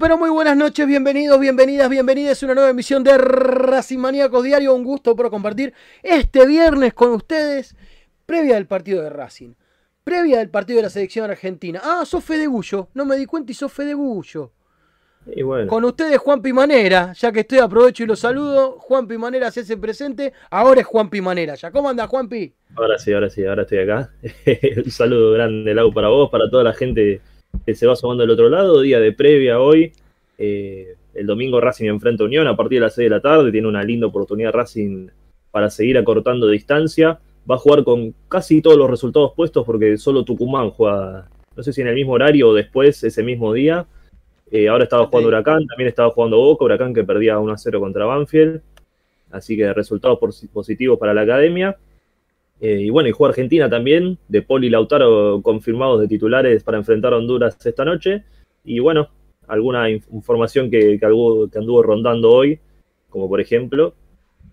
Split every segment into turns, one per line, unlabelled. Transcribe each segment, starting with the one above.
pero muy buenas noches, bienvenidos, bienvenidas, bienvenidas a una nueva emisión de Racing Maníacos Diario. Un gusto por compartir este viernes con ustedes, previa del partido de Racing, previa del partido de la selección argentina. Ah, sos Fede Bullo, no me di cuenta y sos Fede Bullo.
Y bueno,
Con ustedes Juan Pimanera, ya que estoy aprovecho y los saludo. Juan Pimanera se hace presente, ahora es Juan Pimanera. ¿Ya cómo anda Juanpi?
ahora sí, ahora sí, ahora estoy acá. Un saludo grande, Lau, para vos, para toda la gente que se va sumando del otro lado. Día de previa hoy. Eh, el domingo Racing enfrenta a Unión a partir de las 6 de la tarde. Tiene una linda oportunidad Racing para seguir acortando distancia. Va a jugar con casi todos los resultados puestos porque solo Tucumán juega, no sé si en el mismo horario o después, ese mismo día. Eh, ahora estaba jugando Huracán, también estaba jugando Boca, Huracán que perdía 1 a 0 contra Banfield. Así que resultados posi- positivos para la academia. Eh, y bueno, y juega Argentina también, de Poli y Lautaro confirmados de titulares para enfrentar a Honduras esta noche. Y bueno, alguna inf- información que, que, anduvo rondando hoy, como por ejemplo,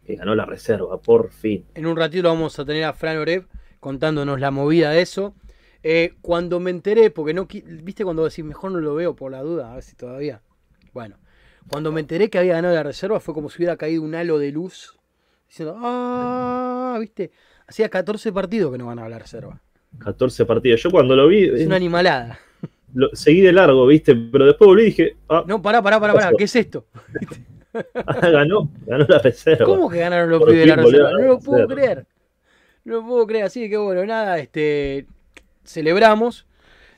que ganó la reserva, por fin.
En un ratito vamos a tener a Fran Oreb contándonos la movida de eso. Eh, cuando me enteré, porque no, viste cuando decís mejor no lo veo por la duda, a ver si todavía. Bueno, cuando me enteré que había ganado la reserva fue como si hubiera caído un halo de luz. Diciendo, ah, viste, hacía 14 partidos que no ganaba la reserva.
14 partidos. Yo cuando lo vi,
Es
eh,
una animalada.
lo- seguí de largo, ¿viste? Pero después volví y dije, ah,
No, pará, pará, pará, pará, ¿qué es esto?
ah, ganó, ganó la reserva.
¿Cómo que ganaron los pibes de la
a
reserva? No lo puedo creer. No lo puedo creer. Así que bueno, nada, este celebramos.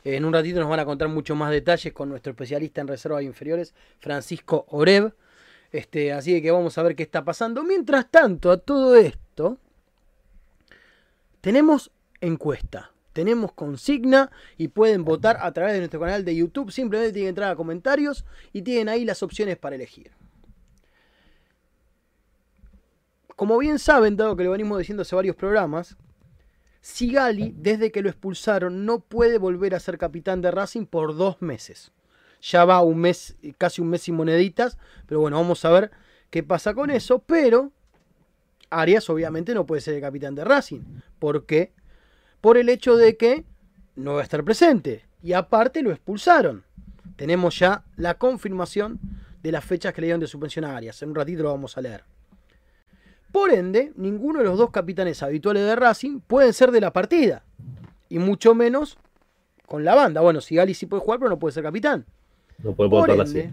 En un ratito nos van a contar mucho más detalles con nuestro especialista en reservas inferiores, Francisco Oreb. Este, así que vamos a ver qué está pasando. Mientras tanto, a todo esto, tenemos encuesta. Tenemos consigna y pueden votar a través de nuestro canal de YouTube. Simplemente tienen que entrar a comentarios y tienen ahí las opciones para elegir. Como bien saben, dado que lo venimos diciendo hace varios programas, Sigali, desde que lo expulsaron, no puede volver a ser capitán de Racing por dos meses. Ya va un mes, casi un mes sin moneditas, pero bueno, vamos a ver qué pasa con eso. Pero Arias obviamente no puede ser el capitán de Racing. ¿Por qué? Por el hecho de que no va a estar presente. Y aparte lo expulsaron. Tenemos ya la confirmación de las fechas que le dieron de suspensión a Arias. En un ratito lo vamos a leer. Por ende, ninguno de los dos capitanes habituales de Racing pueden ser de la partida. Y mucho menos con la banda. Bueno, Sigali sí puede jugar, pero no puede ser capitán.
No puede
ende,
así.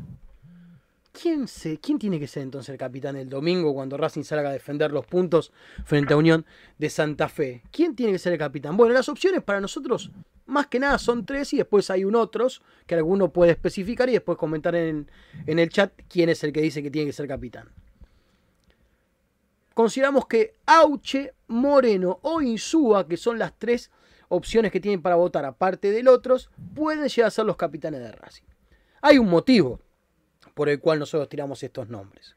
¿Quién, se, ¿quién tiene que ser entonces el capitán el domingo cuando Racing salga a defender los puntos frente a Unión de Santa Fe? ¿Quién tiene que ser el capitán? Bueno, las opciones para nosotros más que nada son tres y después hay un otros que alguno puede especificar y después comentar en, en el chat quién es el que dice que tiene que ser capitán. Consideramos que Auche, Moreno o Insúa, que son las tres opciones que tienen para votar, aparte del otros, pueden llegar a ser los capitanes de Racing. Hay un motivo por el cual nosotros tiramos estos nombres.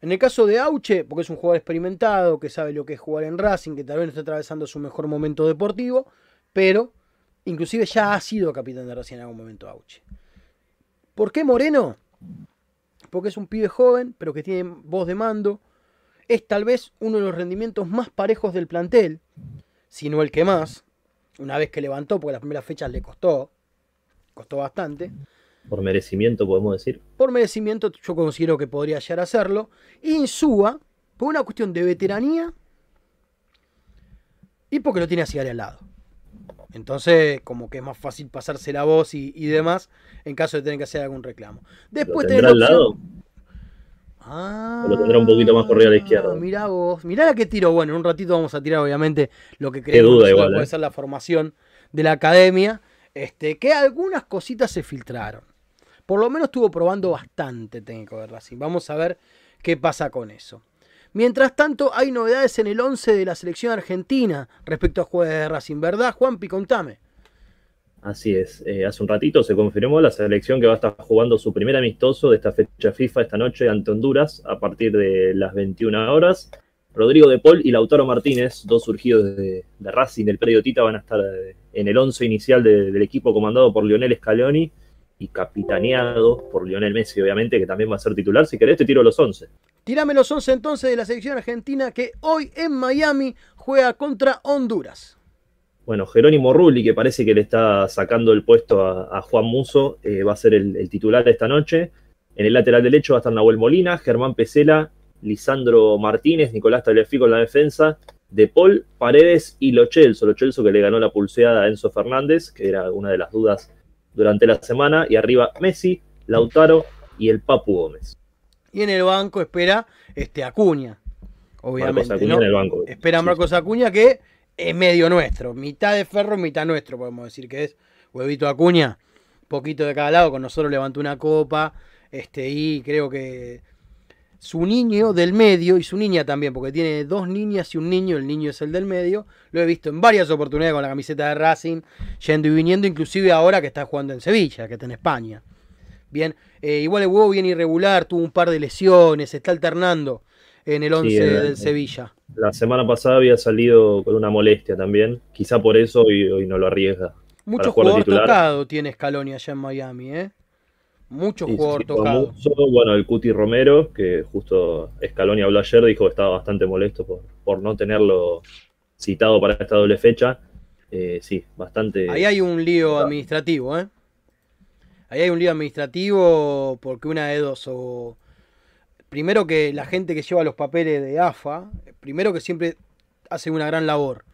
En el caso de Auche, porque es un jugador experimentado, que sabe lo que es jugar en Racing, que tal vez no está atravesando su mejor momento deportivo, pero inclusive ya ha sido capitán de Racing en algún momento Auche. ¿Por qué Moreno? Porque es un pibe joven, pero que tiene voz de mando. Es tal vez uno de los rendimientos más parejos del plantel, si no el que más. Una vez que levantó, porque las primeras fechas le costó, costó bastante.
Por merecimiento, podemos decir.
Por merecimiento, yo considero que podría llegar a hacerlo. Y Insúa, por una cuestión de veteranía y porque lo tiene a Cigarra al lado. Entonces, como que es más fácil pasarse la voz y, y demás en caso de tener que hacer algún reclamo. Después
¿Lo tendrá al lado?
Ah,
¿O lo tendrá un poquito más corrido a la izquierda?
Mirá vos, mirá la que tiro. Bueno, en un ratito vamos a tirar, obviamente, lo que creemos
duda igual,
puede
eh.
ser la formación de la academia. Este, que algunas cositas se filtraron. Por lo menos estuvo probando bastante técnico de Racing. Vamos a ver qué pasa con eso. Mientras tanto, hay novedades en el 11 de la selección argentina respecto a jugadores de Racing, ¿verdad, Juanpi? Contame.
Así es. Eh, hace un ratito se confirmó la selección que va a estar jugando su primer amistoso de esta fecha FIFA esta noche ante Honduras a partir de las 21 horas. Rodrigo de Paul y Lautaro Martínez, dos surgidos de, Racing del predio Tita, van a estar eh, en el once inicial de- del equipo comandado por Lionel Scaloni y capitaneado por Lionel Messi, obviamente, que también va a ser titular. Si querés, te tiro los 11.
Tirame los 11 entonces de la selección argentina que hoy en Miami juega contra Honduras.
Bueno, Jerónimo Rulli, que parece que le está sacando el puesto a, a Juan Muso, eh, va a ser el, el titular esta noche. En el lateral derecho va a estar Nahuel Molina, Germán Pesela, Lisandro Martínez, Nicolás Tagliafico en la defensa, De Paul, Paredes y Lo Celso. Lo Celso que le ganó la pulseada a Enzo Fernández, que era una de las dudas durante la semana. Y arriba Messi, Lautaro y el Papu Gómez.
Y en el banco espera este Acuña. Obviamente.
Marcos Acuña
¿no?
en el banco.
Espera Marcos Acuña que es medio nuestro. Mitad de ferro, mitad nuestro, podemos decir que es. Huevito Acuña, poquito de cada lado, con nosotros levantó una copa. Este, y creo que su niño del medio y su niña también, porque tiene dos niñas y un niño, el niño es el del medio. Lo he visto en varias oportunidades con la camiseta de Racing, yendo y viniendo, inclusive ahora que está jugando en Sevilla, que está en España. Bien, eh, igual el huevo bien irregular, tuvo un par de lesiones, se está alternando en el 11
eh,
del
eh.
Sevilla.
La semana pasada había salido con una molestia también. Quizá por eso hoy, hoy no lo arriesga.
Mucho jugador
titular.
tocado tiene Scaloni allá en Miami, ¿eh? Mucho
Y
jugador tocado.
bueno, el Cuti Romero, que justo Scaloni habló ayer, dijo que estaba bastante molesto por, por no tenerlo citado para esta doble fecha. Eh, sí, bastante.
Ahí hay un lío administrativo, ¿eh? Ahí hay un lío administrativo porque una de dos, o primero que la gente que lleva los papeles de AFA, primero que siempre hace una gran labor,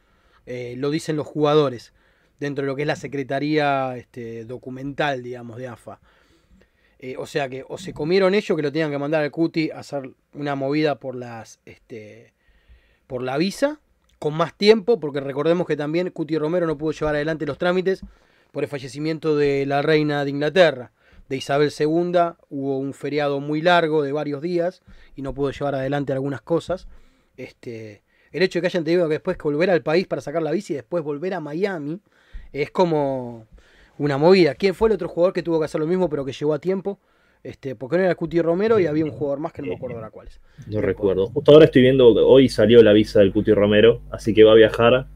eh, lo dicen los jugadores, dentro de lo que es la secretaría este, documental, digamos, de AFA. Eh, o sea que o se comieron ellos que lo tenían que mandar al Cuti a hacer una movida por las este, por la visa con más tiempo, porque recordemos que también Cuti Romero no pudo llevar adelante los trámites por el fallecimiento de la reina de Inglaterra, de Isabel II, hubo un feriado muy largo de varios días y no pudo llevar adelante algunas cosas. Este, el hecho de que hayan tenido que después volver al país para sacar la visa y después volver a Miami es como una movida. ¿Quién fue el otro jugador que tuvo que hacer lo mismo pero que llegó a tiempo? Este, porque no era Cuti Romero y había un jugador más que no me acuerdo ahora cuál es.
No recuerdo. Justo ahora estoy viendo que hoy salió la visa del Cuti Romero, así que va a viajar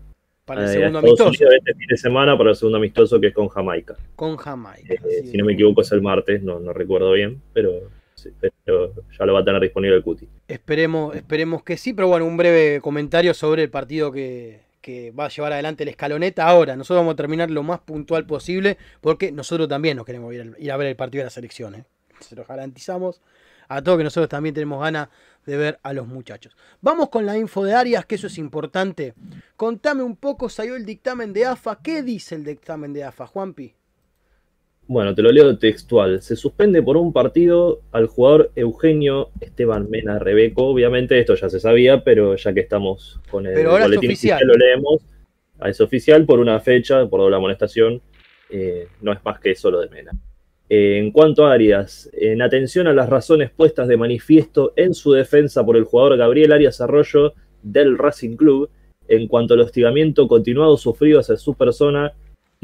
Para el
eh,
segundo amistoso
este fin de semana para el segundo amistoso que es con Jamaica.
con Jamaica.
Eh, si no me equivoco es el martes, no, no recuerdo bien, pero, sí, pero ya lo va a tener disponible el Cuti.
Esperemos, esperemos que sí, pero bueno, un breve comentario sobre el partido que, que va a llevar adelante el escaloneta. Ahora, nosotros vamos a terminar lo más puntual posible, porque nosotros también nos queremos ir, a ver el partido de la selección. ¿eh? Se los garantizamos a todos que nosotros también tenemos ganas de ver a los muchachos. Vamos con la info de Arias, que eso es importante. Contame un poco, salió el dictamen de AFA. ¿Qué dice el dictamen de AFA, Juanpi?
Bueno, te lo leo textual. Se suspende por un partido al jugador Eugenio Esteban Mena Rebeco. Obviamente esto ya se sabía, pero ya que estamos con el
Pero ahora es
boletín
oficial.
lo leemos. Ah, Es oficial por una fecha, por doble amonestación. Eh, no es más que eso lo de Mena. Eh, en cuanto a Arias, en atención a las razones puestas de manifiesto en su defensa por el jugador Gabriel Arias Arroyo del Racing Club, en cuanto al hostigamiento continuado sufrido hacia su persona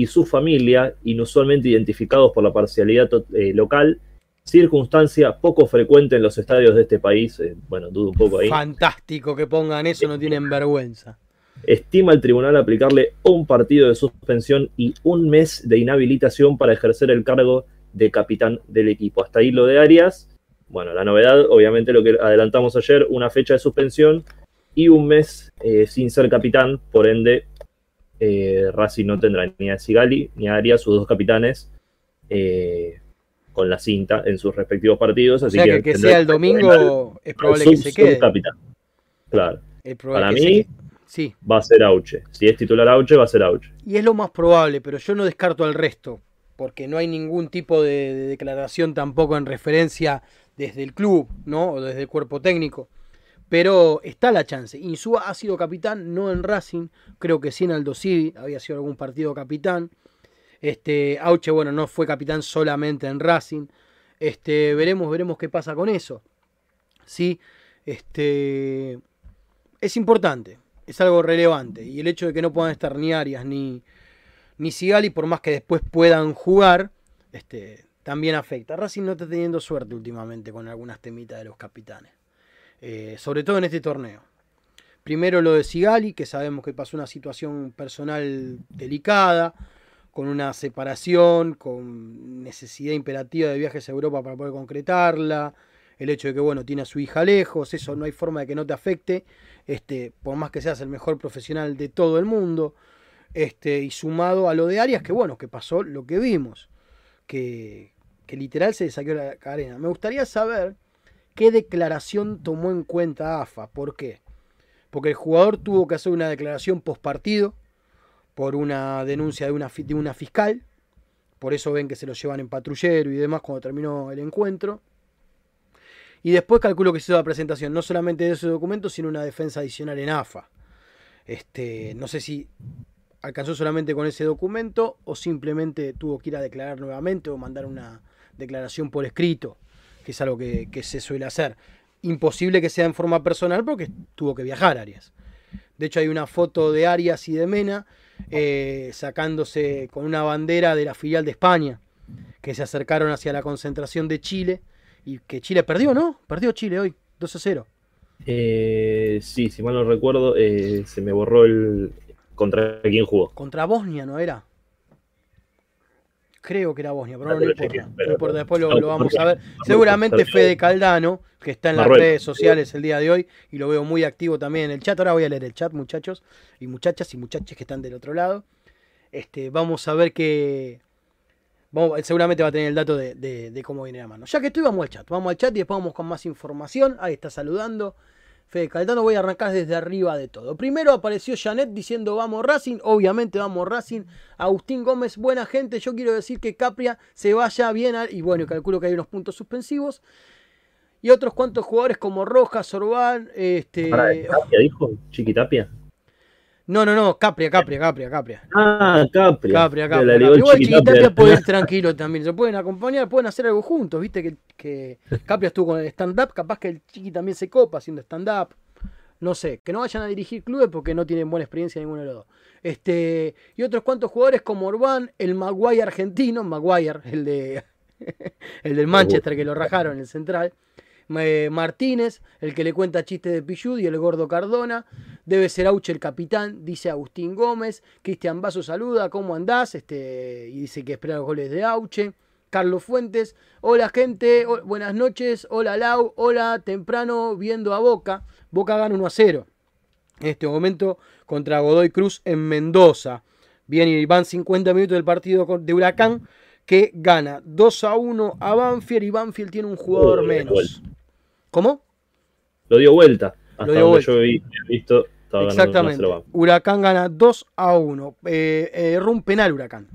y su familia, inusualmente identificados por la parcialidad eh, local, circunstancia poco frecuente en los estadios de este país. Eh, bueno, dudo un poco ahí.
Fantástico que pongan eso, no tienen vergüenza.
Estima el tribunal aplicarle un partido de suspensión y un mes de inhabilitación para ejercer el cargo de capitán del equipo. Hasta ahí lo de Arias. Bueno, la novedad, obviamente lo que adelantamos ayer, una fecha de suspensión y un mes eh, sin ser capitán, por ende eh, Racing no tendrá ni a Sigali ni a Arias, sus dos capitanes, eh, con la cinta en sus respectivos partidos. Así
o sea
que,
que, sea el domingo es probable que se quede.
Capitán. Claro. Para mí
sí.
va a ser Auche. Si es titular Auche, va a ser Auche.
Y es lo más probable, pero yo no descarto al resto, porque no hay ningún tipo de, de declaración tampoco en referencia desde el club, ¿no? O desde el cuerpo técnico. Pero está la chance. Insúa ha sido capitán, no en Racing. Creo que sí en Aldo Civi había sido algún partido capitán. Este, Auche, bueno, no fue capitán solamente en Racing. Este, veremos, veremos qué pasa con eso. Sí, este, es importante, es algo relevante. Y el hecho de que no puedan estar ni Arias ni, ni Sigali, por más que después puedan jugar, este, también afecta. Racing no está teniendo suerte últimamente con algunas temitas de los capitanes. Eh, sobre todo en este torneo. Primero lo de Sigali, que sabemos que pasó una situación personal delicada, con una separación, con necesidad imperativa de viajes a Europa para poder concretarla, el hecho de que bueno, tiene a su hija lejos, eso no hay forma de que no te afecte, este, por más que seas el mejor profesional de todo el mundo, este, y sumado a lo de Arias, que bueno, que pasó lo que vimos, que, que literal se saqueó la cadena. Me gustaría saber qué declaración tomó en cuenta AFA. ¿Por qué? Porque el jugador tuvo que hacer una declaración post partido por una denuncia de una, de una fiscal. Por eso ven que se lo llevan en patrullero y demás cuando terminó el encuentro. Y después calculo que se hizo la presentación no solamente de ese documento, sino una defensa adicional en AFA. Este, no sé si alcanzó solamente con ese documento o simplemente tuvo que ir a declarar nuevamente o mandar una declaración por escrito que es algo que, se suele hacer. Imposible que sea en forma personal porque tuvo que viajar Arias. De hecho, hay una foto de Arias y de Mena eh, sacándose con una bandera de la filial de España, que se acercaron hacia la concentración de Chile y que Chile perdió, ¿no? Perdió Chile hoy, 2 a 0.
Eh, sí, si mal no recuerdo, eh, se me borró el. ¿Contra quién jugó?
Contra Bosnia, ¿no era? Creo que era Bosnia, pero no, importa. Después lo, vamos a ver. Seguramente Fede Caldano, que está en las redes sociales el día de hoy, y lo veo muy activo también en el chat. Ahora voy a leer el chat, muchachos, y muchachas y muchachos que están del otro lado. Este, vamos a ver que. seguramente va a tener el dato de, de cómo viene la mano. Ya que estoy, vamos al chat. Vamos al chat y después vamos con más información. Ahí está saludando. Fede Caldano, voy a arrancar desde arriba de todo. Primero apareció Janet diciendo vamos Racing, obviamente vamos Racing. Agustín Gómez, buena gente, yo quiero decir que Capria se vaya bien y bueno, calculo que hay unos puntos suspensivos. Y otros cuantos jugadores como Rojas, Orbán, este...
Tapia dijo, Chiquitapia.
No, no, no, Capria, Capria, Capria, Capria.
Ah, Capria.
Capria, Capria. Igual Chiquitapia puede ir tranquilo también. Se pueden acompañar, pueden hacer algo juntos. Viste que, que Capria estuvo con el stand-up. Capaz que el Chiqui también se copa haciendo stand-up. No sé, que no vayan a dirigir clubes porque no tienen buena experiencia ninguno de los dos. Este, y otros cuantos jugadores como Orbán, el Maguire argentino, Maguire, el de el del Manchester que lo rajaron en el central. Martínez, el que le cuenta chistes de Pichud y el gordo Cardona. Debe ser Auche el capitán, dice Agustín Gómez. Cristian Vaso saluda, ¿cómo andás? Este, y dice que espera los goles de Auche. Carlos Fuentes, hola gente, buenas noches, hola Lau, hola temprano viendo a Boca. Boca gana 1 a 0. En este momento contra Godoy Cruz en Mendoza. Bien, y van 50 minutos del partido de Huracán que gana 2 a 1 a Banfield y Banfield tiene un jugador menos. ¿Cómo?
Lo dio vuelta. Hasta lo yo he visto.
Exactamente. Huracán gana 2 a 1. Eh, erró un penal Huracán.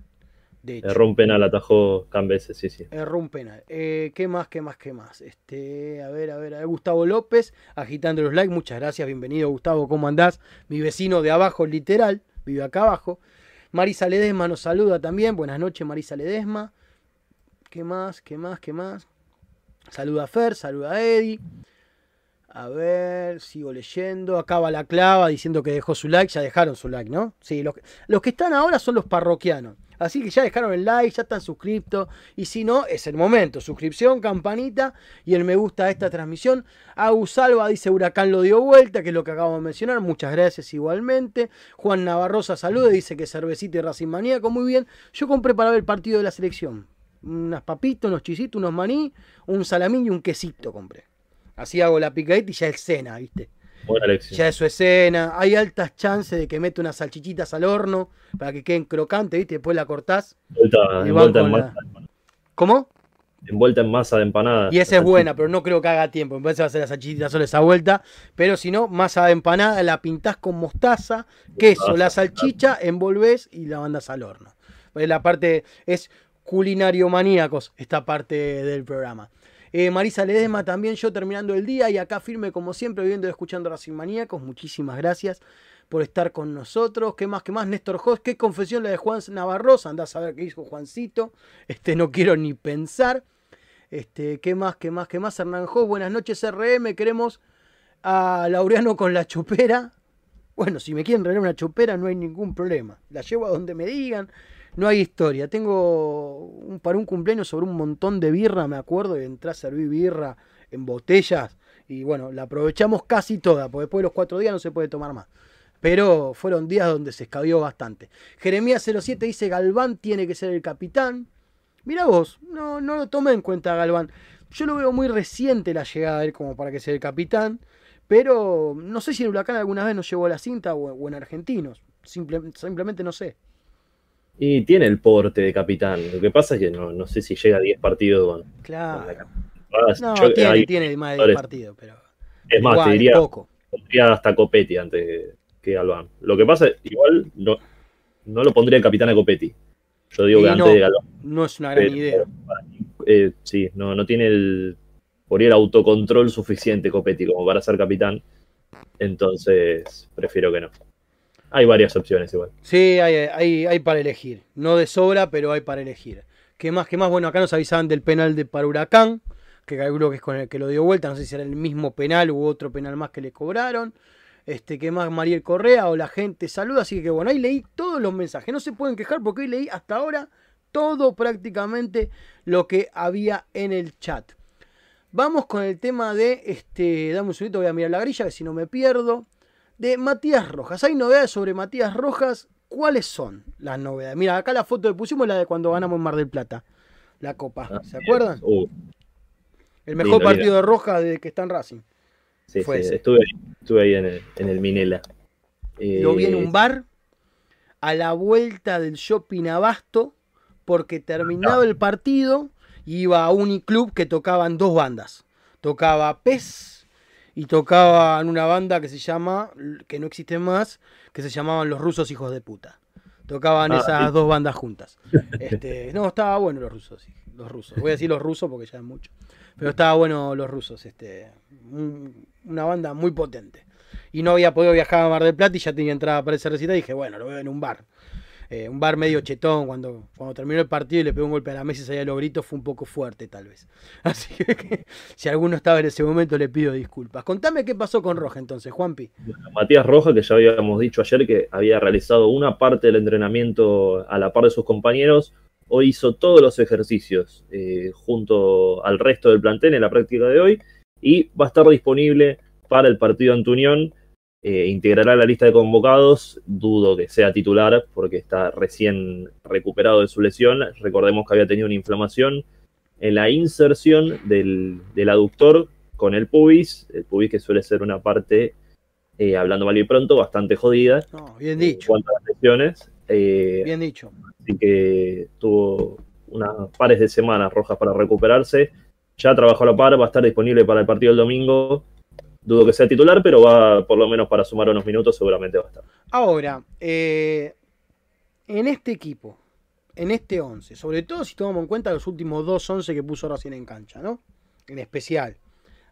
De hecho. Erró un penal, atajó Cambeses, sí, sí.
Erró un penal. Eh, ¿Qué más, qué más, qué más? Este, a ver, a ver, a ver. Gustavo López, agitando los likes. Muchas gracias, bienvenido Gustavo, ¿cómo andás? Mi vecino de abajo, literal, vive acá abajo. Marisa Ledesma nos saluda también. Buenas noches, Marisa Ledesma. ¿Qué más? ¿Qué más? ¿Qué más? Saluda a Fer, saluda a Eddie. A ver, sigo leyendo. Acaba la clava diciendo que dejó su like. Ya dejaron su like, ¿no? Sí, los, los que están ahora son los parroquianos. Así que ya dejaron el like, ya están suscriptos. Y si no, es el momento. Suscripción, campanita y el me gusta a esta transmisión. Agus Salva dice Huracán lo dio vuelta, que es lo que acabo de mencionar. Muchas gracias igualmente. Juan Navarrosa saluda, dice que cervecita y Racing Maníaco. Muy bien. Yo compré para ver el partido de la selección. Unas papitas, unos chisitos, unos maní, un salamín y un quesito compré. Así hago la picadita y ya es cena, ¿viste?
Buena elección.
Ya es su escena. Hay altas chances de que mete unas salchichitas al horno para que queden crocantes, ¿viste? Después la cortás.
Envuelta,
Y
envuelta en, masa,
¿Cómo?
envuelta en masa de empanada.
Y esa es buena, pero no creo que haga tiempo. Parece que va a ser la salchichita solo esa vuelta. Pero si no, masa de empanada, la pintás con mostaza, queso, la salchicha, envolvés y la mandas al horno. Pues La parte es culinario maníacos, esta parte del programa. Eh, Marisa Ledesma también, yo terminando el día y acá firme como siempre, viviendo y escuchando Racing Maníacos. Muchísimas gracias por estar con nosotros. ¿Qué más? ¿Qué más? Néstor Jos, qué confesión la de Juan Navarrosa. Andás a ver qué dijo Juancito. Este, no quiero ni pensar. Este, ¿qué más? ¿Qué más? ¿Qué más? Hernán Jos, buenas noches RM. Queremos a Laureano con la chupera. Bueno, si me quieren regalar una chupera no hay ningún problema. La llevo a donde me digan. No hay historia. Tengo un, para un cumpleaños sobre un montón de birra, me acuerdo, y entré a servir birra en botellas. Y bueno, la aprovechamos casi toda, porque después de los cuatro días no se puede tomar más. Pero fueron días donde se escabió bastante. Jeremías 07 dice Galván tiene que ser el capitán. Mira vos, no, no lo tomé en cuenta Galván. Yo lo veo muy reciente la llegada de él como para que sea el capitán. Pero no sé si el Huracán alguna vez nos llevó a la cinta o, en Argentinos. Simple- simplemente no sé.
Y tiene el porte de capitán. Lo que pasa es que no, no sé si llega a 10 partidos. con-
Claro.
con la-
No,
Yo-
tiene,
hay-
tiene más de 10
jugadores-
partidos, pero.
es más,
igual,
te diría,
poco.
pondría hasta Copetti antes que, que Galván. Lo que pasa es, igual, no, no lo pondría el capitán a Copetti. Yo digo
Y
que antes
no.
de Galván.
No es una gran
Pero-
idea.
eh, sí, no, no tiene el, por el autocontrol suficiente Copetti como para ser capitán. Entonces, prefiero que no. Hay varias opciones igual.
Sí, hay, hay, hay para elegir. No de sobra, pero hay para elegir. ¿Qué más? ¿Qué más? Bueno, acá nos avisaban del penal de para Huracán, que calculo que es con el que lo dio vuelta. No sé si era el mismo penal u otro penal más que le cobraron. Este, ¿qué más? Mariel Correa o la gente saluda. Así que bueno, ahí leí todos los mensajes. No se pueden quejar porque hoy leí hasta ahora todo prácticamente lo que había en el chat. Vamos con el tema de, este, dame un segundito, voy a mirar la grilla, que si no me pierdo. De Matías Rojas. Hay novedades sobre Matías Rojas. ¿Cuáles son las novedades? Mira, acá la foto que pusimos es la de cuando ganamos en Mar del Plata. La copa.
Ah,
¿Se acuerdan?
Uh,
El mejor partido de Rojas desde que está en Racing.
sí,
Fue
sí,
ese.
estuve, ahí- estuve ahí en el, en el Minela. Eh,
Lo vi en un bar a la vuelta del shopping Abasto porque terminaba el partido iba a Uniclub que tocaban dos bandas. Tocaba Pez y tocaban una banda que se llama, que no existe más, que se llamaban Los Rusos Hijos de Puta. Tocaban
Ah,
esas
sí.
dos bandas juntas. Este, no, estaba bueno los rusos, sí, los rusos. Voy a decir los rusos porque ya es mucho. Pero estaba bueno los rusos, este, un- una banda muy potente. Y no había podido viajar a Mar del Plata y ya tenía entrada para ese recital y dije, bueno, lo veo en un bar. Eh, un bar medio chetón, cuando, cuando terminó el partido y le pegó un golpe a la mesa y salía los gritos, fue un poco fuerte tal vez. Así que si alguno estaba en ese momento le pido disculpas. Contame qué pasó con Roja entonces, Juanpi.
Matías Rojas, que ya habíamos dicho ayer que había realizado una parte del entrenamiento a la par de sus compañeros, hoy hizo todos los ejercicios eh, junto al resto del plantel en la práctica de hoy y va a estar disponible para el partido ante Unión. Eh, integrará la lista de convocados, dudo que sea titular porque está recién recuperado de su lesión. Recordemos que había tenido una inflamación en la inserción del, del aductor con el pubis, el pubis que suele ser una parte eh, hablando mal y pronto, bastante jodida
No, bien
en
dicho,
cuanto a las lesiones. Eh,
bien dicho.
Así que tuvo unas pares de semanas rojas para recuperarse. Ya trabajó a la par, va a estar disponible para el partido del domingo. Dudo que sea titular, pero va por lo menos para sumar unos minutos, seguramente va a estar.
Ahora, eh, en este equipo, en este 11, sobre todo si tomamos en cuenta los últimos dos 11 que puso Racing en cancha, ¿no? En especial,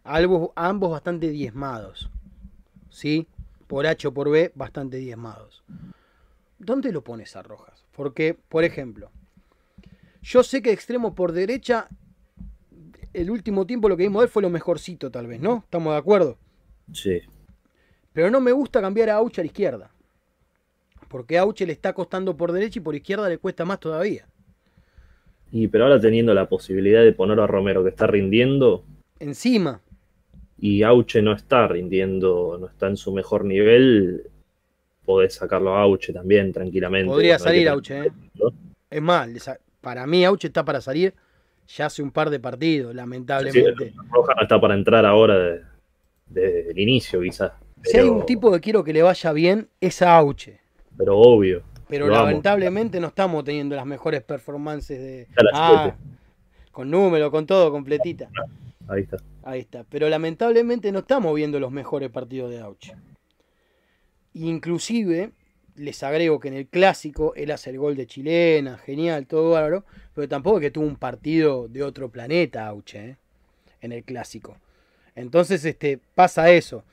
ambos, ambos bastante diezmados, ¿sí? Por H o por B, bastante diezmados. ¿Dónde lo pones a Rojas? Porque, por ejemplo, yo sé que extremo por derecha, el último tiempo lo que vimos de él fue lo mejorcito, tal vez, ¿no? ¿Estamos de acuerdo?
Sí.
Pero no me gusta cambiar a Aucha a la izquierda. Porque a Auche le está costando por derecha y por izquierda le cuesta más todavía.
Y pero ahora teniendo la posibilidad de poner a Romero que está rindiendo
Encima,
y Auche no está rindiendo, no está en su mejor nivel, podés sacarlo a Auche también tranquilamente.
podría salir Auche. ¿eh? Es más, para mí Auche está para salir ya hace un par de partidos,
Sí,
lamentablemente.
Roja no está para entrar ahora de- desde el inicio, quizás.
Si hay un tipo que quiero que le vaya bien, es a Auche.
Pero obvio.
Pero
amo.
lamentablemente no estamos teniendo las mejores performances de. Ah, con número, con todo, completita.
Ahí está.
Ahí está. Pero lamentablemente no estamos viendo los mejores partidos de Auche. Inclusive, les agrego que en el clásico él hace el gol de chilena, genial, todo bárbaro, pero tampoco es que tuvo un partido de otro planeta Auche, ¿eh? en el clásico. Entonces, este, pasa eso.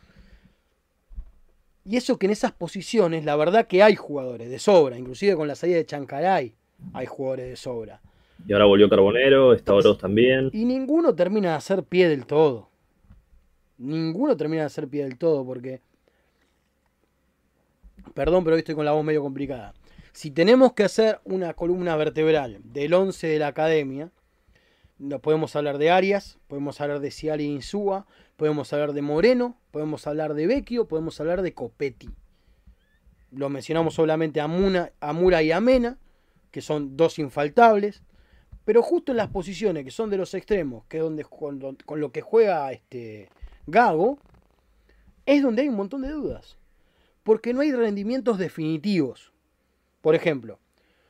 Y eso que en esas posiciones, la verdad que hay jugadores de sobra, inclusive con la salida de Chancaray, hay jugadores de sobra.
Y ahora volvió Carbonero, está Oroz también.
Y ninguno termina de hacer pie del todo. Ninguno termina de hacer pie del todo porque... Perdón, pero hoy estoy con la voz medio complicada. Si tenemos que hacer una columna vertebral del 11 de la academia, podemos hablar de Arias, podemos hablar de Ciali Insúa, podemos hablar de Moreno, podemos hablar de Vecchio, podemos hablar de Copetti. Lo mencionamos solamente a, Muna, a Mura y a Mena, que son dos infaltables. Pero justo en las posiciones que son de los extremos, que es donde con, con lo que juega este Gago, es donde hay un montón de dudas. Porque no hay rendimientos definitivos. Por ejemplo,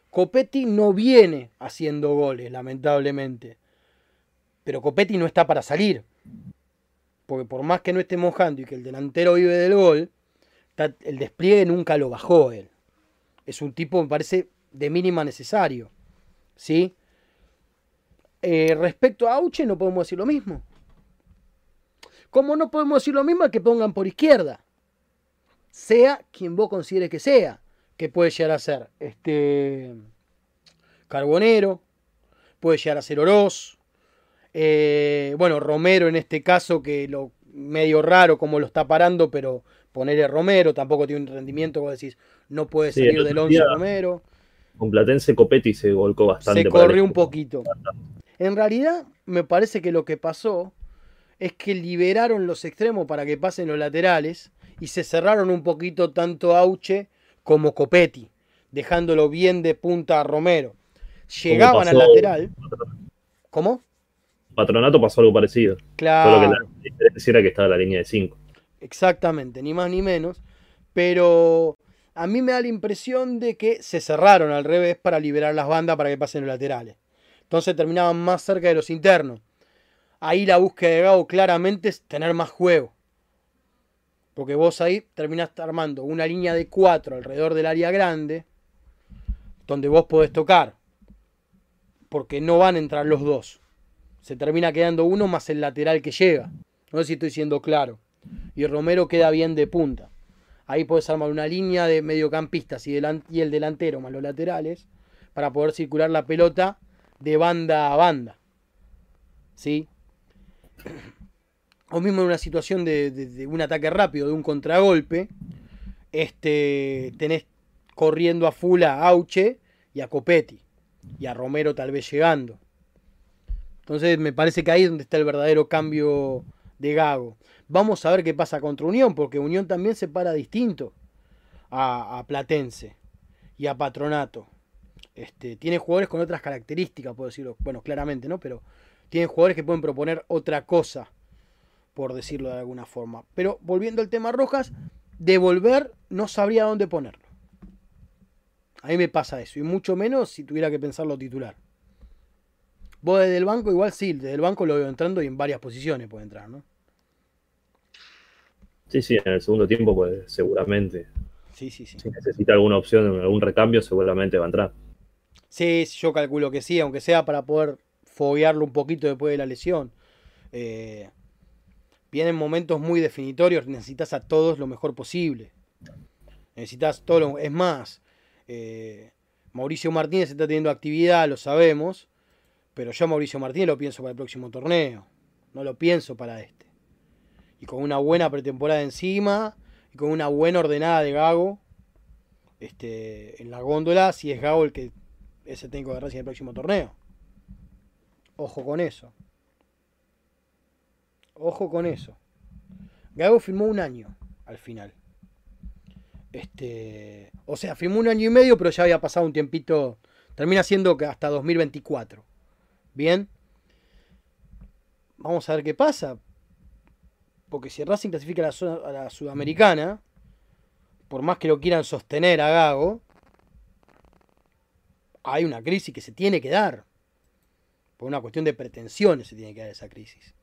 Copetti no viene haciendo goles, lamentablemente. Pero Copetti no está para salir. Porque por más que no esté mojando y que el delantero vive del gol, el despliegue nunca lo bajó él. Es un tipo, me parece, de mínima necesario. ¿Sí? Eh, respecto a Auche no podemos decir lo mismo. Como no podemos decir lo mismo que pongan por izquierda. Sea quien vos consideres que sea. Que puede llegar a ser este Carbonero. Puede llegar a ser Oroz. Eh, bueno, Romero en este caso, que lo medio raro como lo está parando, pero ponerle Romero tampoco tiene un rendimiento, vos decís, no puede
Sí,
salir
el
del
otro
11
día
Romero.
Con Platense Copetti se volcó bastante.
Se corrió un poquito. En realidad, me parece que lo que pasó es que liberaron los extremos para que pasen los laterales y se cerraron un poquito tanto Auche como Copetti, dejándolo bien de punta a Romero. Llegaban al lateral. ¿Cómo?
Patronato pasó algo parecido.
Claro.
Solo que la diferencia era que estaba la línea de 5.
Exactamente, ni más ni menos. Pero a mí me da la impresión de que se cerraron al revés para liberar las bandas para que pasen los laterales. Entonces terminaban más cerca de los internos. Ahí la búsqueda de Gago claramente es tener más juego. Porque vos ahí terminaste armando una línea de cuatro alrededor del área grande, donde vos podés tocar. Porque no van a entrar los dos. Se termina quedando uno más el lateral que llega. No sé si estoy siendo claro y Romero queda bien de punta. Ahí puedes armar una línea de mediocampistas y, el delantero más los laterales para poder circular la pelota de banda a banda. ¿Sí? O mismo en una situación de, un ataque rápido, de un contragolpe, este, tenés corriendo a full a Auche y a Copetti. Y a Romero tal vez llegando. Entonces me parece que ahí es donde está el verdadero cambio de Gago. Vamos a ver qué pasa contra Unión, porque Unión también se para distinto a, a Platense y a Patronato. Este, tiene jugadores con otras características, puedo decirlo, bueno, claramente, ¿no? Pero tienen jugadores que pueden proponer otra cosa, por decirlo de alguna forma. Pero volviendo al tema Rojas, devolver no sabría dónde ponerlo. A mí me pasa eso, y mucho menos si tuviera que pensarlo titular. Vos desde el banco, igual sí, desde el banco lo veo entrando y en varias posiciones puede entrar, ¿no?
Sí, sí, en el segundo tiempo, pues seguramente.
Sí, sí, sí.
Si necesita alguna opción, algún recambio, seguramente va a entrar.
Sí, yo calculo que sí, aunque sea para poder foguearlo un poquito después de la lesión. Eh, vienen momentos muy definitorios, necesitas a todos lo mejor posible. Necesitas todo lo... Es más, eh, Mauricio Martínez está teniendo actividad, lo sabemos, pero yo Mauricio Martínez lo pienso para el próximo torneo, no lo pienso para este. Y con una buena pretemporada encima, y con una buena ordenada de Gago, este, en la góndola si es Gago el que es el técnico de Racing el próximo torneo. Ojo con eso. Ojo con eso. Gago firmó un año al final. Este, o sea, firmó un año y medio, pero ya había pasado un tiempito. Termina siendo hasta 2024. Bien. Vamos a ver qué pasa. Porque si Racing clasifica a la, Sudamericana, por más que lo quieran sostener a Gago, hay una crisis que se tiene que dar. Por una cuestión de pretensiones se tiene que dar esa crisis.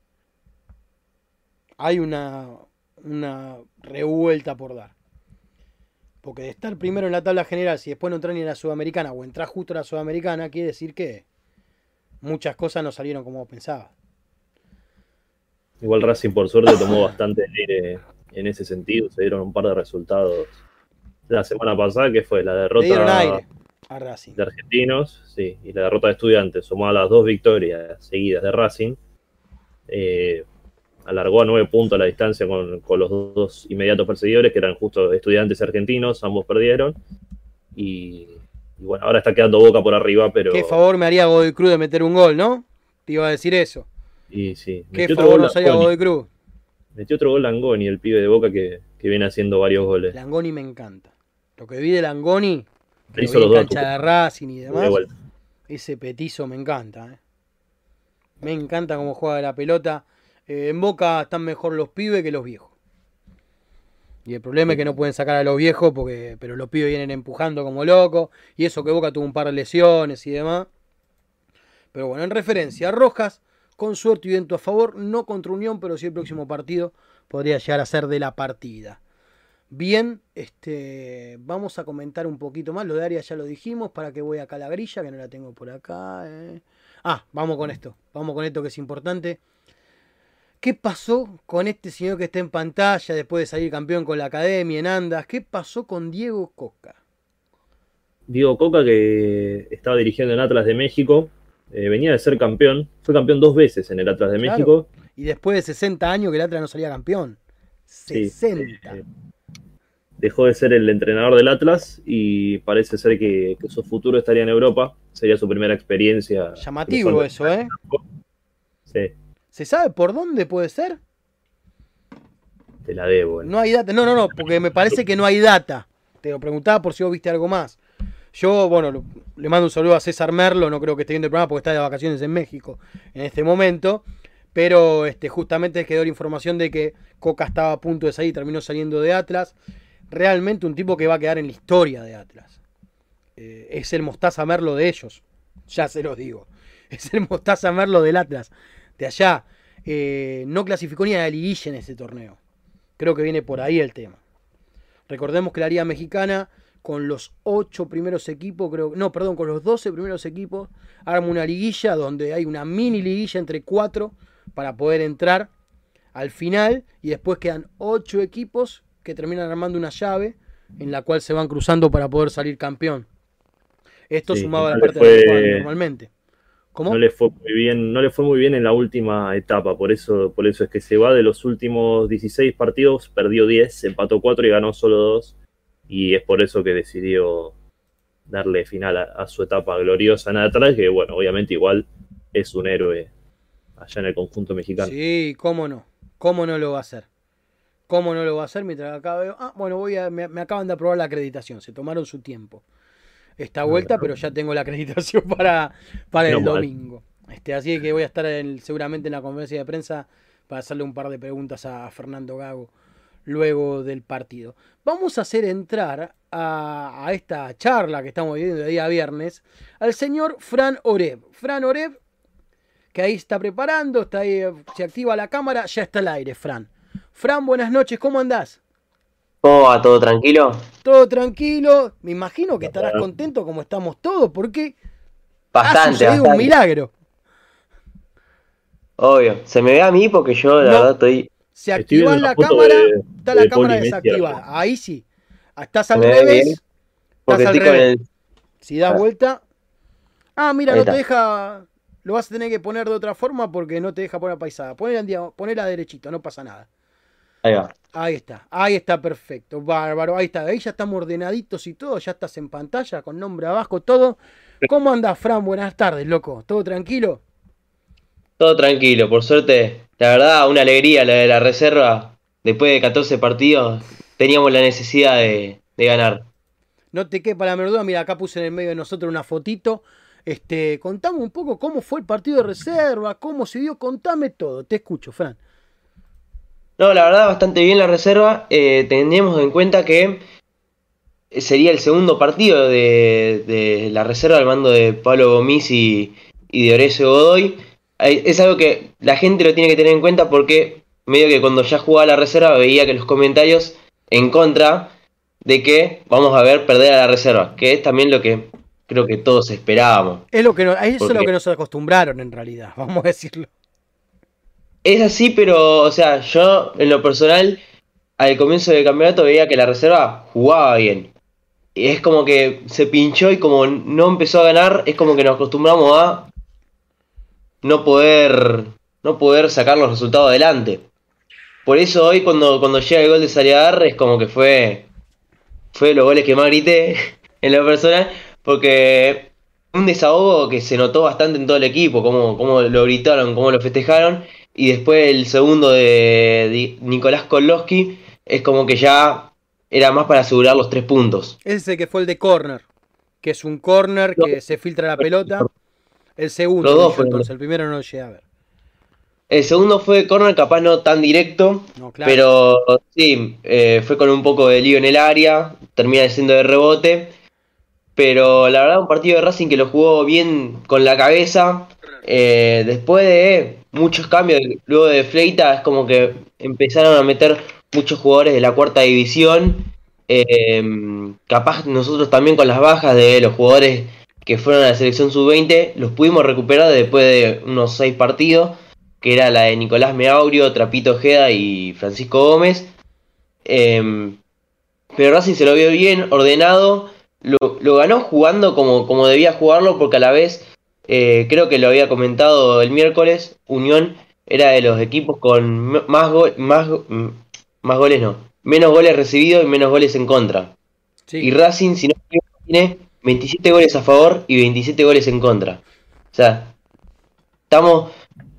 Hay una, una revuelta por dar. Porque de estar primero en la tabla general, si después no entrar ni en la Sudamericana o entrar justo a la Sudamericana, quiere decir que muchas cosas no salieron como pensaba.
Igual Racing por suerte tomó bastante aire en ese sentido. Se dieron un par de resultados la semana pasada, que fue la derrota
a Racing.
de Argentinos, sí, y la derrota de Estudiantes, sumada a las dos victorias seguidas de Racing, eh, alargó a nueve puntos la distancia con, con los dos inmediatos perseguidores, que eran justo Estudiantes y Argentinos, ambos perdieron, y, y bueno, ahora está quedando Boca por arriba, pero...
Qué favor me haría Godoy Cruz de meter un gol, ¿no? Te iba a decir eso.
Y sí,
Qué
metió
favor nos haría Godoy Cruz.
metió otro gol Langoni, el pibe de Boca que, que viene haciendo varios goles.
Langoni me encanta. Lo que vi de Langoni, que lo
Hizo
en
los dos
cancha de Racing y
de
demás, ese petizo me encanta. ¿eh? Me encanta cómo juega la pelota. Eh, en Boca están mejor los pibes que los viejos. Y el problema es que no pueden sacar a los viejos, porque pero los pibes vienen empujando como locos. Y eso que Boca tuvo un par de lesiones y demás. Pero bueno, en referencia, Rojas, con suerte y viento a favor, no contra Unión, pero sí el próximo partido podría llegar a ser de la partida. Bien, este, vamos a comentar un poquito más. Lo de Arias ya lo dijimos. Para que voy acá a la grilla, que no la tengo por acá. eh. Ah, vamos con esto. Vamos con esto que es importante. ¿Qué pasó con este señor que está en pantalla después de salir campeón con la academia en Andas? ¿Qué pasó con Diego Coca?
Diego Coca, que estaba dirigiendo en Atlas de México, eh, venía de ser campeón, fue campeón dos veces en el Atlas de
Claro.
México.
Y después de 60 años que el Atlas no salía campeón.
Sí,
60.
eh, dejó de ser el entrenador del Atlas y parece ser que, que su futuro estaría en Europa. Sería su primera experiencia.
Llamativo eso, ¿eh?
Sí,
¿Se sabe por dónde puede ser?
te la debo. eh.
No hay data. No, no, no, porque me parece que no hay data. Te lo preguntaba por si vos viste algo más. Yo, bueno, le mando un saludo a César Merlo, no creo que esté viendo el programa porque está de vacaciones en México en este momento. Pero este, justamente quedó la información de que Coca estaba a punto de salir y terminó saliendo de Atlas. Realmente un tipo que va a quedar en la historia de Atlas. Eh, es el Mostaza Merlo de ellos. Ya se los digo. Es el Mostaza Merlo del Atlas. De allá. Eh, no clasificó ni a la liguilla en ese torneo. Creo que viene por ahí el tema. Recordemos que la Liga Mexicana, con los 8 primeros equipos, creo, no, perdón, con los 12 primeros equipos, arma una liguilla donde hay una mini liguilla entre 4 para poder entrar al final y después quedan 8 equipos que terminan armando una llave en la cual se van cruzando para poder salir campeón. Esto
Sí,
sumaba la parte de la normalmente. ¿Cómo?
No le fue muy bien, no le fue muy bien en la última etapa, por eso, por eso es que se va de los últimos 16 partidos, perdió 10, empató 4 y ganó solo 2. Y es por eso que decidió darle final a, a su etapa gloriosa en atrás, que bueno, obviamente igual es un héroe allá en el conjunto mexicano.
Sí, cómo no. ¿Cómo no lo va a hacer? ¿Cómo no lo va a hacer? Mientras acá veo. Ah, bueno, voy a, me, me acaban de aprobar la acreditación. Se tomaron su tiempo. Esta vuelta, pero ya tengo la acreditación para, para el
No
domingo. Este, así que voy a estar en- seguramente en la conferencia de prensa para hacerle un par de preguntas a Fernando Gago luego del partido. Vamos a hacer entrar a, a esta charla que estamos viviendo de día viernes al señor Fran Oreb. Fran Oreb que ahí está preparando, está ahí, eh, se activa la cámara, ya está al aire, Fran. Fran, buenas noches, ¿cómo andás?
¿Cómo va? ¿Todo tranquilo?
Todo tranquilo, me imagino que estarás contento como estamos todos, porque ha
Bastante,
un
bastante.
milagro.
Obvio. Se me ve a mí porque yo, la
No.
verdad, estoy.
Se activa la cámara,
de-
está la
de
cámara desactivada. Ahí sí. Estás
Se
al revés,
bien,
estás
Porque
al
estoy con
revés.
el.
Si das
Ah.
vuelta. Ah, mira,
Ahí
no te deja. Lo vas a tener que poner de otra forma porque no te deja poner paisada. Ponela, ponela derechito, no pasa nada.
Ahí va.
Ahí está, ahí está perfecto, bárbaro, ahí está, ahí ya estamos ordenaditos y todo, ya estás en pantalla con nombre abajo, todo. ¿Cómo andas, Fran? Buenas tardes, loco, ¿todo tranquilo?
Todo tranquilo, por suerte. La verdad, una alegría la de la reserva. Después de 14 partidos, teníamos la necesidad de, de ganar.
No te quepa la menor duda, mira, acá puse en el medio de nosotros una fotito. Este, contame un poco cómo fue el partido de reserva, cómo se dio, contame todo, te escucho, Fran.
No, la verdad, bastante bien la reserva. Eh, tenemos en cuenta que sería el segundo partido de, de la reserva al mando de Pablo Gomis y, y de Horacio Godoy. Es algo que la gente lo tiene que tener en cuenta porque medio que cuando ya jugaba la reserva veía que los comentarios en contra de que vamos a ver perder a la reserva, que es también lo que creo que todos esperábamos.
Es lo que no- eso es lo que nos acostumbraron en realidad, vamos a decirlo.
Es así, pero, o sea, yo en lo personal, al comienzo del campeonato veía que la reserva jugaba bien. Y es como que se pinchó y como no empezó a ganar, es como que nos acostumbramos a no poder, no poder sacar los resultados adelante. Por eso hoy cuando, cuando llega el gol de Saliagar es como que fue, fue los goles que más grité en lo personal, porque un desahogo que se notó bastante en todo el equipo, cómo, cómo lo gritaron, cómo lo festejaron. Y después el segundo de, Nicolás Koloski es como que ya era más para asegurar los tres puntos.
Ese que fue el de corner, que es un corner que se filtra la pelota. El segundo,
Los dos
entonces, el primero no lo llegué a ver.
El segundo fue corner, capaz no tan directo,
No, claro.
pero sí, eh, fue con un poco de lío en el área, termina siendo de rebote. Pero la verdad, un partido de Racing que lo jugó bien con la cabeza. Eh, después de muchos cambios, luego de Fleita, es como que empezaron a meter muchos jugadores de la cuarta división. eh, capaz nosotros también con las bajas de los jugadores que fueron a la selección sub-20, los pudimos recuperar después de unos seis partidos que era la de Nicolás Meaurio, Trapito Ojeda y Francisco Gómez. Em, pero Racing se lo vio bien, ordenado, lo, lo ganó jugando como, como debía jugarlo, porque a la vez, eh, creo que lo había comentado el miércoles, Unión era de los equipos con más, go- más, más goles, no, menos goles recibidos y menos goles en contra.
Sí.
Y Racing, si no tiene 27 goles a favor y 27 goles en contra. O sea, estamos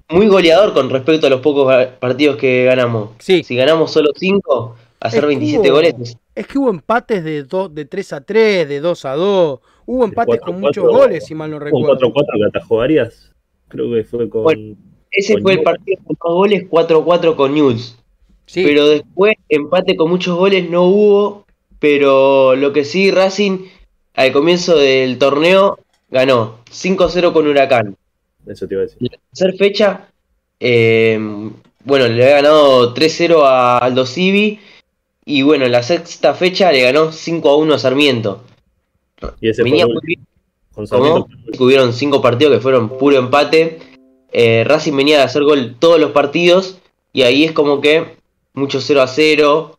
muy goleador con respecto a los pocos partidos que ganamos.
Sí.
Si ganamos solo 5, hacer
Es que
27
hubo-
goles es-
Es que hubo empates de, do- de 3 a 3, de 2 a 2. Hubo empates con
4-4,
muchos goles, si mal no
Un
recuerdo.
4-4 que atajó Arias. Creo que fue con.
Bueno. Ese
Con
fue el
Newell's.
partido con más goles, 4-4 con News.
Sí,
Pero después, empate con muchos goles no hubo. Pero lo que sí, Racing, al comienzo del torneo, ganó 5-0 con Huracán.
Eso te iba a decir.
La tercera fecha, eh, bueno, le había ganado 3-0 a Aldo Civi. Y bueno, en la sexta fecha le ganó 5-1 a Sarmiento.
Y ese
Venía
fue
muy bien,
con
¿cómo?
Sarmiento.
Hubieron cinco partidos que fueron puro empate. Eh, Racing venía de hacer gol todos los partidos. Y ahí es como que mucho 0 a 0.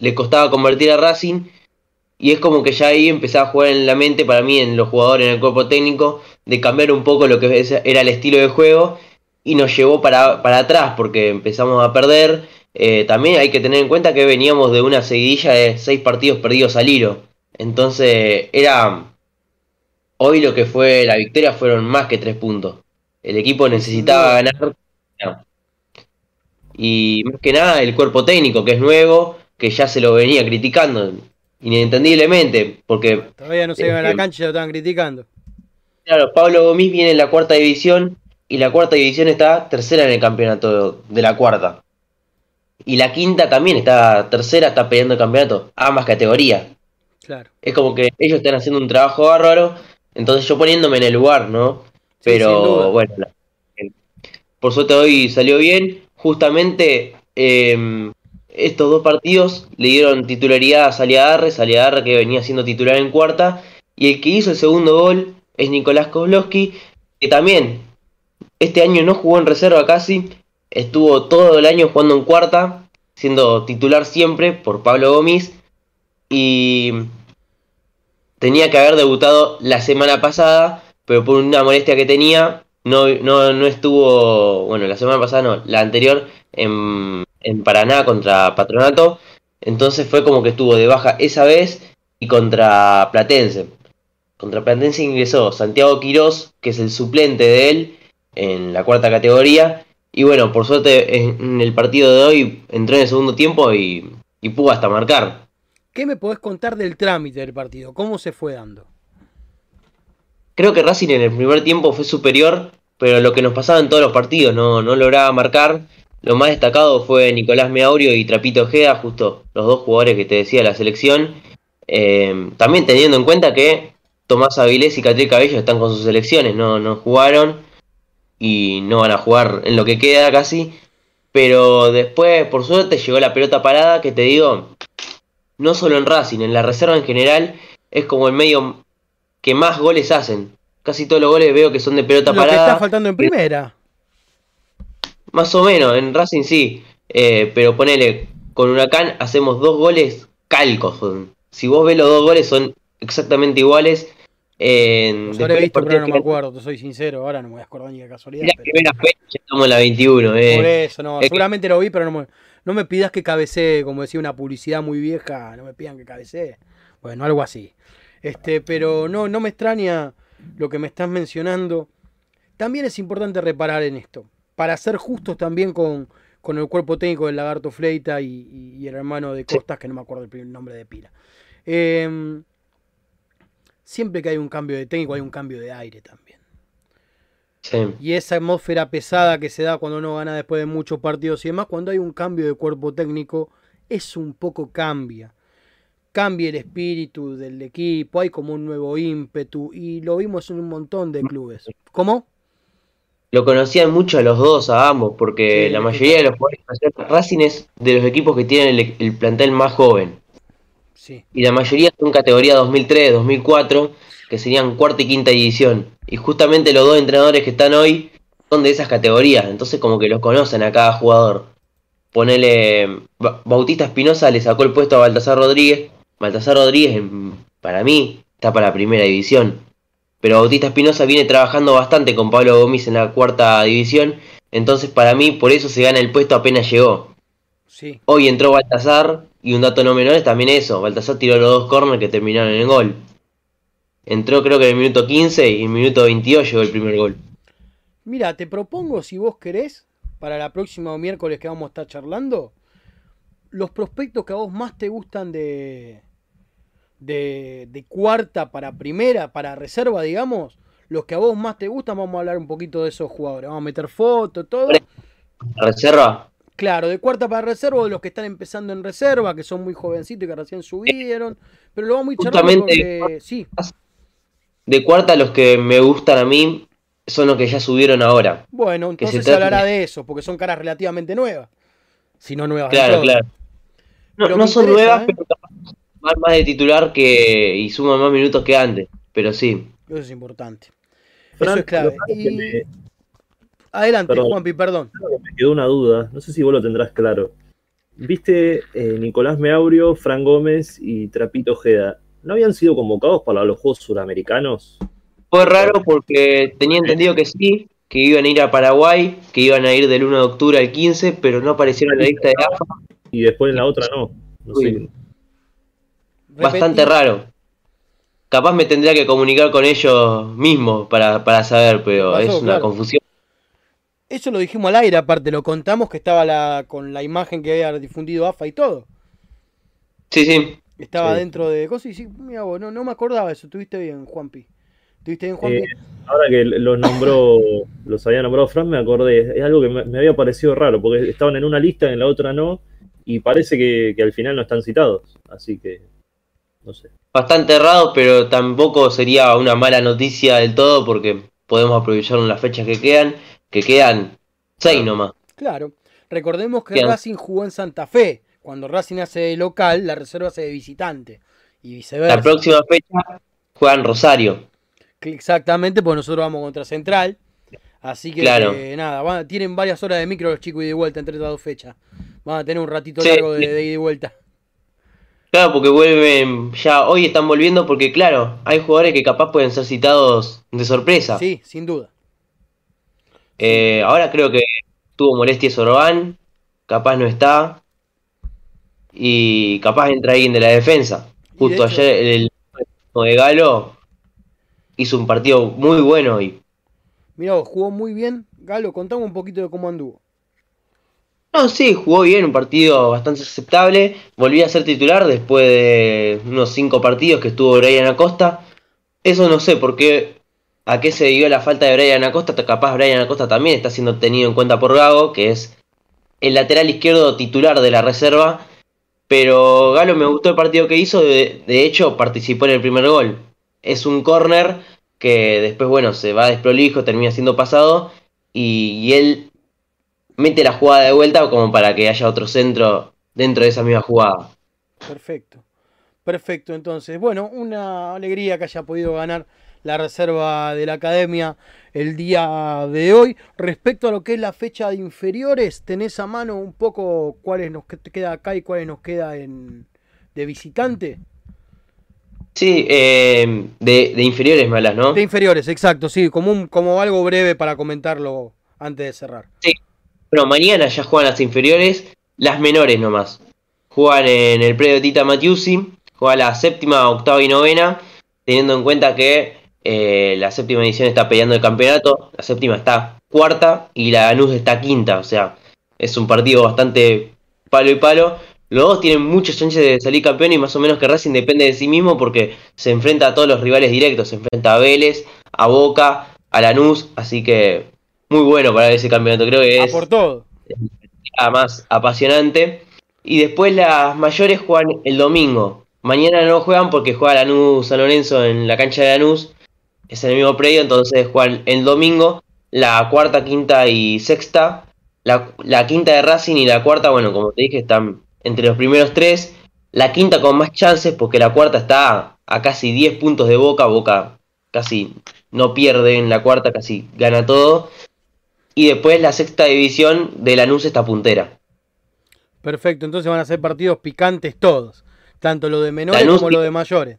Le costaba convertir a Racing. Y es como que ya ahí empezaba a jugar en la mente, para mí, en los jugadores, en el cuerpo técnico, de cambiar un poco lo que era el estilo de juego. Y nos llevó para, para atrás porque empezamos a perder. Eh, también hay que tener en cuenta que veníamos de una seguidilla de seis partidos perdidos al hilo. Entonces era Hoy lo que fue la victoria fueron más que tres puntos. El equipo necesitaba ganar. no. Y más que nada el cuerpo técnico, que es nuevo, que ya se lo venía criticando, inentendiblemente, porque,
todavía no se iban a la
eh,
cancha y lo estaban criticando.
claro, Pablo Gomis viene en la cuarta división y la cuarta división está tercera en el campeonato de la cuarta. Y la quinta también está tercera, está peleando el campeonato, ambas categorías.
Claro.
Es como que ellos están haciendo un trabajo bárbaro, entonces yo poniéndome en el lugar, ¿no?
Sí.
Pero bueno, por suerte hoy salió bien. Justamente eh, estos dos partidos le dieron titularidad a Saliadarre, Saliadarre que venía siendo titular en cuarta, y el que hizo el segundo gol es Nicolás Kozlowski, que también este año no jugó en reserva casi, estuvo todo el año jugando en cuarta, siendo titular siempre por Pablo Gómez, y tenía que haber debutado la semana pasada, pero por una molestia que tenía, no, no, no estuvo, bueno, la semana pasada no, la anterior, en, en Paraná contra Patronato. Entonces fue como que estuvo de baja esa vez y contra Platense. Contra Platense ingresó Santiago Quirós, que es el suplente de él en la cuarta categoría. Y bueno, por suerte en el partido de hoy entró en el segundo tiempo y, y pudo hasta marcar.
¿Qué me podés contar del trámite del partido? ¿Cómo se fue dando?
Creo que Racing en el primer tiempo fue superior, pero lo que nos pasaba en todos los partidos, no, no lograba marcar. Lo más destacado fue Nicolás Meaurio y Trapito Ojeda, justo los dos jugadores que te decía la selección. Eh, también teniendo en cuenta que Tomás Avilés y Catriel Cabello están con sus selecciones, no, no jugaron y no van a jugar en lo que queda casi. Pero después, por suerte, llegó la pelota parada, que te digo, no solo en Racing, en la reserva en general, es como el medio que más goles hacen. Casi todos los goles veo que son de pelota
Lo que
parada.
está faltando en primera.
Más o menos, en Racing sí. Eh, pero ponele, con Huracán hacemos dos goles calcos. Si vos ves los dos goles son exactamente iguales. En
Los habré visto, pero no me acuerdo, te soy sincero, ahora no me voy a acordar ni de casualidad.
La
pero-
primera fecha estamos en la 21. Eh.
Por eso, no,
Es que-
seguramente lo vi, pero no me, no me pidas que cabecee, como decía una publicidad muy vieja, no me pidan que cabecee. Bueno, algo así. Este, pero no, no me extraña lo que me estás mencionando. También es importante reparar en esto, para ser justos también con, con el cuerpo técnico del Lagarto Fleita y, el hermano de. Costas, que no me acuerdo el primer nombre de pila. Em, siempre que hay un cambio de técnico hay un cambio de aire también.
Sí.
Y esa atmósfera pesada que se da cuando uno gana después de muchos partidos y demás, cuando hay un cambio de cuerpo técnico, es un poco cambia. Cambia el espíritu del equipo, hay como un nuevo ímpetu y lo vimos en un montón de clubes. ¿Cómo?
Lo conocían mucho a los dos, a ambos, porque
Sí,
la mayoría de los jugadores Racing es de los equipos que tienen el, el plantel más joven.
Sí,
Y la mayoría son categoría 2003, 2004, que serían cuarta y quinta división. Y justamente los dos entrenadores que están hoy son de esas categorías, entonces como que los conocen a cada jugador. Ponele, Ba- Bautista Espinosa le sacó el puesto a Baltasar Rodríguez. Baltasar Rodríguez, para mí, está para la primera división. Pero Bautista Espinosa viene trabajando bastante con Pablo Gómez en la cuarta división. Entonces para mí, por eso se gana el puesto apenas llegó.
sí.
Hoy entró Baltasar y un dato no menor es también eso. Baltasar tiró los dos corners que terminaron en el gol. Entró creo que en el minuto 15 y en el minuto 22 llegó el primer gol.
Mira, te propongo, si vos querés, para la próxima miércoles que vamos a estar charlando, los prospectos que a vos más te gustan de, de, de cuarta para primera, para reserva, digamos, los que a vos más te gustan, vamos a hablar un poquito de esos jugadores. Vamos a meter fotos, todo.
Reserva,
Claro, de cuarta para reserva, de los que están empezando en reserva, que son muy jovencitos y que recién subieron. Pero lo vamos a ir charlando porque, sí,
de cuarta los que me gustan a mí son los que ya subieron ahora.
bueno,
Que se
entonces se hablará
de-
eso, porque son caras relativamente nuevas. Si no nuevas.
Claro, claro. No, no son
interesa,
nuevas,
¿eh?
pero van más de titular que y suman más minutos que antes. Pero sí.
Eso es importante.
Fran,
Eso es clave. Y-
me-
Adelante,
Perdón.
Juanpi, perdón.
me quedó una duda, no sé si vos lo tendrás claro. ¿Viste eh, Nicolás Meaurio, Fran Gómez y Trapito Ojeda? ¿No habían sido convocados para los Juegos Suramericanos?
Fue raro porque tenía entendido que sí, que iban a ir a Paraguay, que iban a ir del 1 de octubre al 15, pero no aparecieron en la lista de AFA.
Y después en la otra no. No sé.
Bastante raro. Capaz me tendría que comunicar con ellos mismos para, para saber, pero
Pasó,
es una
claro.
confusión.
Eso lo dijimos al aire, aparte, lo contamos que estaba la, con la imagen que había difundido AFA y todo.
Sí, sí.
Estaba
Sí.
dentro de cosas y sí, mira vos, no, no me acordaba eso. Tuviste bien, Juanpi. Tuviste bien, Juanpi.
Eh, ahora que los nombró, los había nombrado Fran, me acordé. Es algo que me, me había parecido raro, porque estaban en una lista, en la otra no, y parece que, que al final no están citados. Así que, no sé.
Bastante errado, pero tampoco sería una mala noticia del todo porque podemos aprovechar las fechas que quedan, que quedan seis nomás.
Claro. Recordemos que
Bien.
Racing jugó en Santa Fe. Cuando Racing hace de local, la reserva hace de visitante. Y viceversa.
La próxima fecha juegan Rosario.
Exactamente, pues nosotros vamos contra Central. Así que
Claro.
eh, nada, van- tienen varias horas de micro los chicos y de vuelta entre estas dos fechas. Van a tener un ratito
Sí.
largo de, de ida y vuelta.
Claro, porque vuelven, ya hoy están volviendo porque claro, hay jugadores que capaz pueden ser citados de sorpresa.
Sí, sin duda.
Eh, ahora creo que tuvo molestias Orbán, capaz no está. Y capaz entra alguien de la defensa. Justo
de hecho-
ayer el de Galo hizo un partido muy bueno y
Mirá, jugó muy bien. Galo, contame un poquito de cómo anduvo.
No, sí, jugó bien, un partido bastante aceptable. Volví a ser titular después de unos cinco partidos que estuvo Brian Acosta. Eso no sé por qué, a qué se debió la falta de Brian Acosta. Capaz Brian Acosta también está siendo tenido en cuenta por Gago, que es el lateral izquierdo titular de la reserva. Pero Galo me gustó el partido que hizo, de, hecho participó en el primer gol. Es un córner que después, bueno, se va desprolijo, termina siendo pasado. Y, y él mete la jugada de vuelta como para que haya otro centro dentro de esa misma jugada.
Perfecto. Perfecto, entonces. Bueno, una alegría que haya podido ganar la reserva de la academia el día de hoy. Respecto a lo que es la fecha de inferiores, ¿tenés a mano un poco cuáles nos queda acá y cuáles nos queda en, de visitante?
Sí, eh, de, de inferiores malas, ¿no?
De inferiores, exacto, sí, como, un, como algo breve para comentarlo antes de cerrar.
Bueno, mañana ya juegan las inferiores, las menores nomás. Juegan en el predio Tita Matiusi, juega la séptima, octava y novena, teniendo en cuenta que eh, la séptima edición está peleando el campeonato, la séptima está cuarta y la Danús está quinta, o sea, es un partido bastante palo y palo. Los dos tienen muchas chances de salir campeón y más o menos que Racing depende de sí mismo porque se enfrenta a todos los rivales directos, se enfrenta a Vélez, a Boca, a Lanús, así que muy bueno para ese campeonato, creo que
A
es
por todo.
la más apasionante. Y después las mayores juegan el domingo. Mañana no juegan porque juega Lanús San Lorenzo en la cancha de Lanús. Es en el mismo predio, entonces juegan el domingo. La cuarta, quinta y sexta. La, la quinta de Racing y la cuarta, bueno, como te dije, están entre los primeros tres. La quinta con más chances porque la cuarta está a casi 10 puntos de Boca. Boca casi no pierde en la cuarta, casi gana todo. Y después la sexta división de Lanús está puntera.
Perfecto, entonces van a ser partidos picantes todos. Tanto lo de menores
Lanús
como lo de mayores.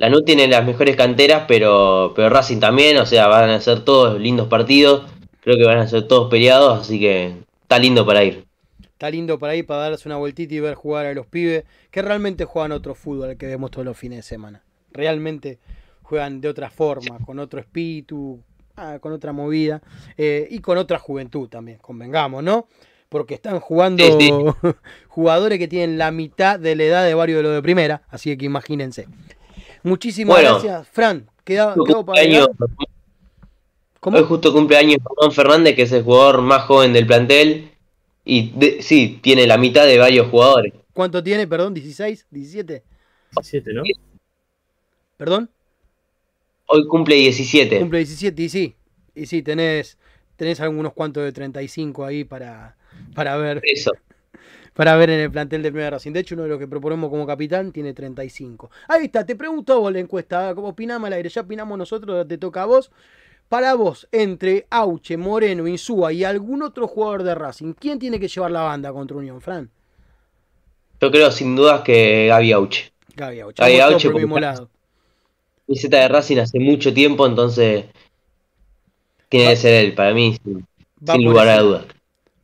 Lanús tiene las mejores canteras, pero, pero Racing también, o sea, van a ser todos lindos partidos. Creo que van a ser todos peleados, así que está lindo para ir.
Está lindo para ir para darse una vueltita y ver jugar a los pibes que realmente juegan otro fútbol que vemos todos los fines de semana. Realmente juegan de otra forma, con otro espíritu, ah, con otra movida eh, y con otra juventud también, convengamos, ¿no? Porque están jugando
Sí,
jugadores que tienen la mitad de la edad de varios de los de primera, así que imagínense. Muchísimas
Bueno.
gracias, Fran. Queda, para.
Hoy justo cumpleaños Ramón Fernández, que es el jugador más joven del plantel. Y de- sí, tiene la mitad de varios jugadores.
¿Cuánto tiene? Perdón, 16, 17.
17, ¿no?
¿Perdón?
Hoy cumple 17.
Cumple 17 y sí. Y sí, tenés, tenés algunos cuantos de 35 ahí para, para ver
Eso.
Para ver en el plantel de Primera Racing. De hecho, uno de los que proponemos como capitán tiene 35. Ahí está, te pregunto vos la encuesta. ¿Cómo opinamos al aire? Ya opinamos nosotros, te toca a vos. Para vos, entre Auche, Moreno, Insúa y algún otro jugador de Racing, ¿quién tiene que llevar la banda contra Unión, Fran?
Yo creo sin dudas que Gaby Auche.
Gaby Auche.
Gaby Auche,
por mismo lado.
Camiseta de Racing hace mucho tiempo, entonces tiene que ser él, para mí, sin, sin lugar
ese
a dudas.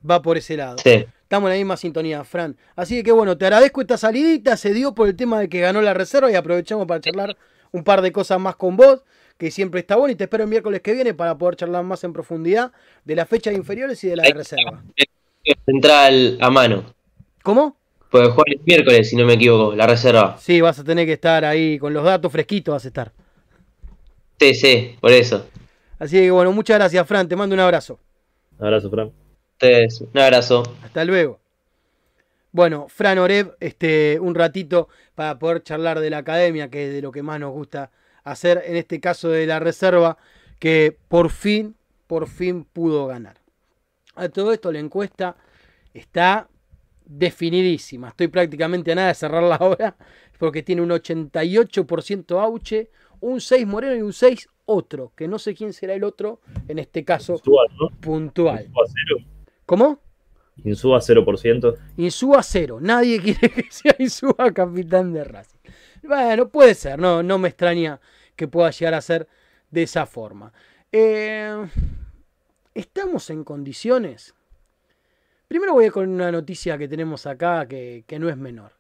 Va por ese lado.
Sí.
Estamos en la misma sintonía, Fran. Así que bueno, te agradezco esta salidita. Se dio por el tema de que ganó la reserva y aprovechamos para charlar un par de cosas más con vos, que siempre está bueno. Y te espero el miércoles que viene para poder charlar más en profundidad de la fecha de inferiores y de la de reserva.
Central a mano.
¿Cómo?
Porque juega el miércoles, si no me equivoco, la reserva.
Sí, vas a tener que estar ahí con los datos fresquitos, vas a estar.
Sí, sí, por eso.
Así que bueno, muchas gracias, Fran. Te mando un abrazo.
Abrazo, Fran.
Ustedes, un abrazo.
Hasta luego. Bueno, Fran Oreb, este, un ratito para poder charlar de la academia, que es de lo que más nos gusta hacer, en este caso de la reserva, que por fin, por fin pudo ganar. A todo esto la encuesta está definidísima. Estoy prácticamente a nada de cerrarla ahora, porque tiene un 88% Auche, un 6 Moreno y un 6 otro, que no sé quién será el otro, en este caso
Insúa, ¿no?
puntual. ¿Cómo?
Insúa 0%.
Insúa cero. Nadie quiere que sea Insúa capitán de Racing. Bueno, puede ser, no, no me extraña que pueda llegar a ser de esa forma. Eh, ¿Estamos en condiciones Primero voy con una noticia que tenemos acá que, que no es menor.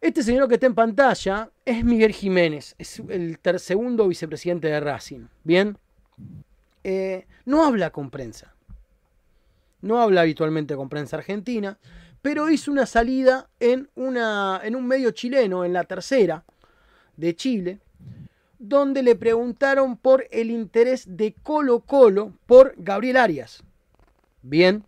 Este señor que está en pantalla es Miguel Jiménez, es el segundo vicepresidente de Racing. Bien, Eh, no habla con prensa, no habla habitualmente con prensa argentina, pero hizo una salida en, una, en un medio chileno, en la tercera de Chile, donde le preguntaron por el interés de Colo Colo por Gabriel Arias. Bien,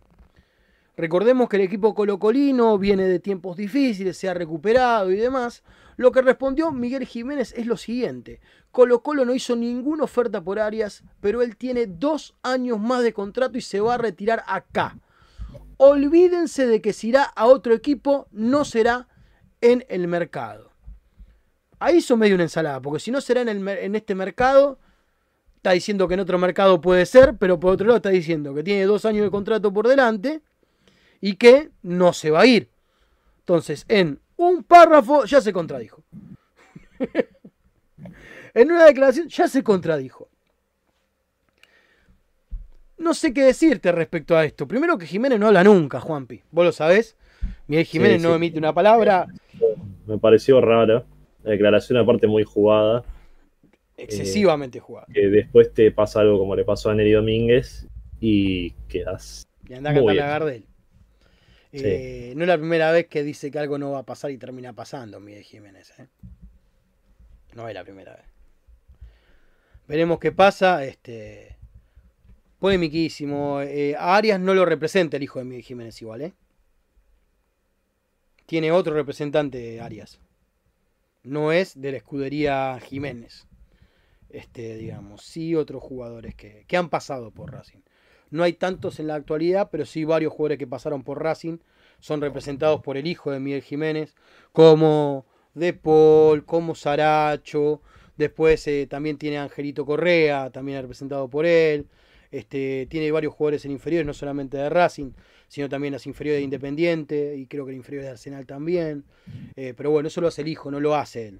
recordemos que el equipo colocolino viene de tiempos difíciles, se ha recuperado y demás. Lo que respondió Miguel Jiménez es lo siguiente. Colo Colo no hizo ninguna oferta por Arias, pero él tiene dos años más de contrato y se va a retirar acá. Olvídense de que si irá a otro equipo, no será en el mercado. Ahí hizo medio una ensalada, porque si no será en, en este mercado, está diciendo que en otro mercado puede ser, pero por otro lado está diciendo que tiene dos años de contrato por delante y que no se va a ir. Entonces, en un párrafo ya se contradijo. en una declaración ya se contradijo. No sé qué decirte respecto a esto. Primero que Jiménez no habla nunca, Juanpi. Vos lo sabés. Miguel Jiménez
Sí,
no emite una palabra.
Me pareció rara. La declaración aparte muy jugada.
Excesivamente jugada.
Que después te pasa algo como le pasó a Neri Domínguez y quedas.
Y anda a cantar a Gardel. Eh, no es la primera vez que dice que algo no va a pasar y termina pasando, Miguel Jiménez. ¿eh? No es la primera vez. Veremos qué pasa. Este. Eh, Arias no lo representa el hijo de Miguel Jiménez igual, ¿eh? Tiene otro representante Arias. No es de la escudería Jiménez. Este, digamos, sí otros jugadores que, que han pasado por Racing. No hay tantos en la actualidad, pero sí varios jugadores que pasaron por Racing son representados por el hijo de Miguel Jiménez, como De Paul, como Saracho. Después eh, también tiene Angelito Correa, también representado por él. Este, tiene varios jugadores en inferiores, no solamente de Racing, sino también las inferiores de Independiente y creo que las inferiores de Arsenal también. Eh, pero bueno, eso lo hace el hijo, no lo hace él.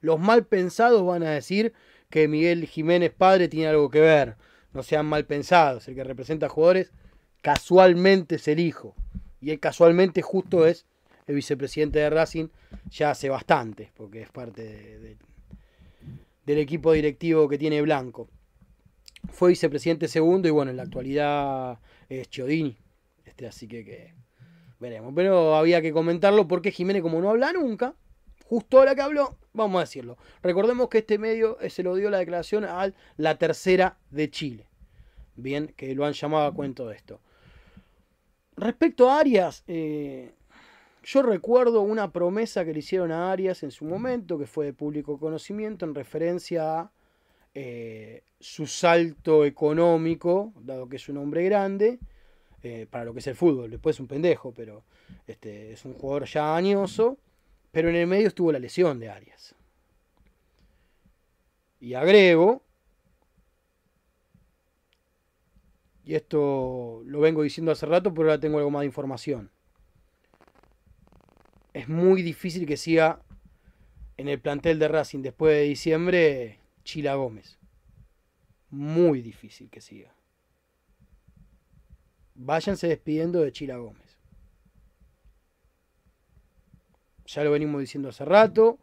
Los mal pensados van a decir que Miguel Jiménez padre tiene algo que ver. No sean mal pensados. El que representa a jugadores casualmente es el hijo. Y él casualmente justo es el vicepresidente de Racing ya hace bastante, porque es parte de- de- del equipo directivo que tiene Blanco. Fue vicepresidente segundo y bueno, en la actualidad es Chiodini. Este, así que, que veremos. Pero había que comentarlo porque Jiménez, como no habla nunca, justo ahora que habló, vamos a decirlo. Recordemos que este medio se lo dio la declaración a la tercera de Chile. Bien, que lo han llamado a cuento de esto. Respecto a Arias, eh, yo recuerdo una promesa que le hicieron a Arias en su momento, que fue de público conocimiento, en referencia a eh, su salto económico, dado que es un hombre grande, eh, para lo que es el fútbol. Después es un pendejo, pero este, es un jugador ya añoso. Pero en el medio estuvo la lesión de Arias. Y agrego, y esto lo vengo diciendo hace rato, pero ahora tengo algo más de información. Es muy difícil que siga en el plantel de Racing después de diciembre Chila Gómez. Muy difícil que siga. Váyanse despidiendo de Chila Gómez. Ya lo venimos diciendo hace rato.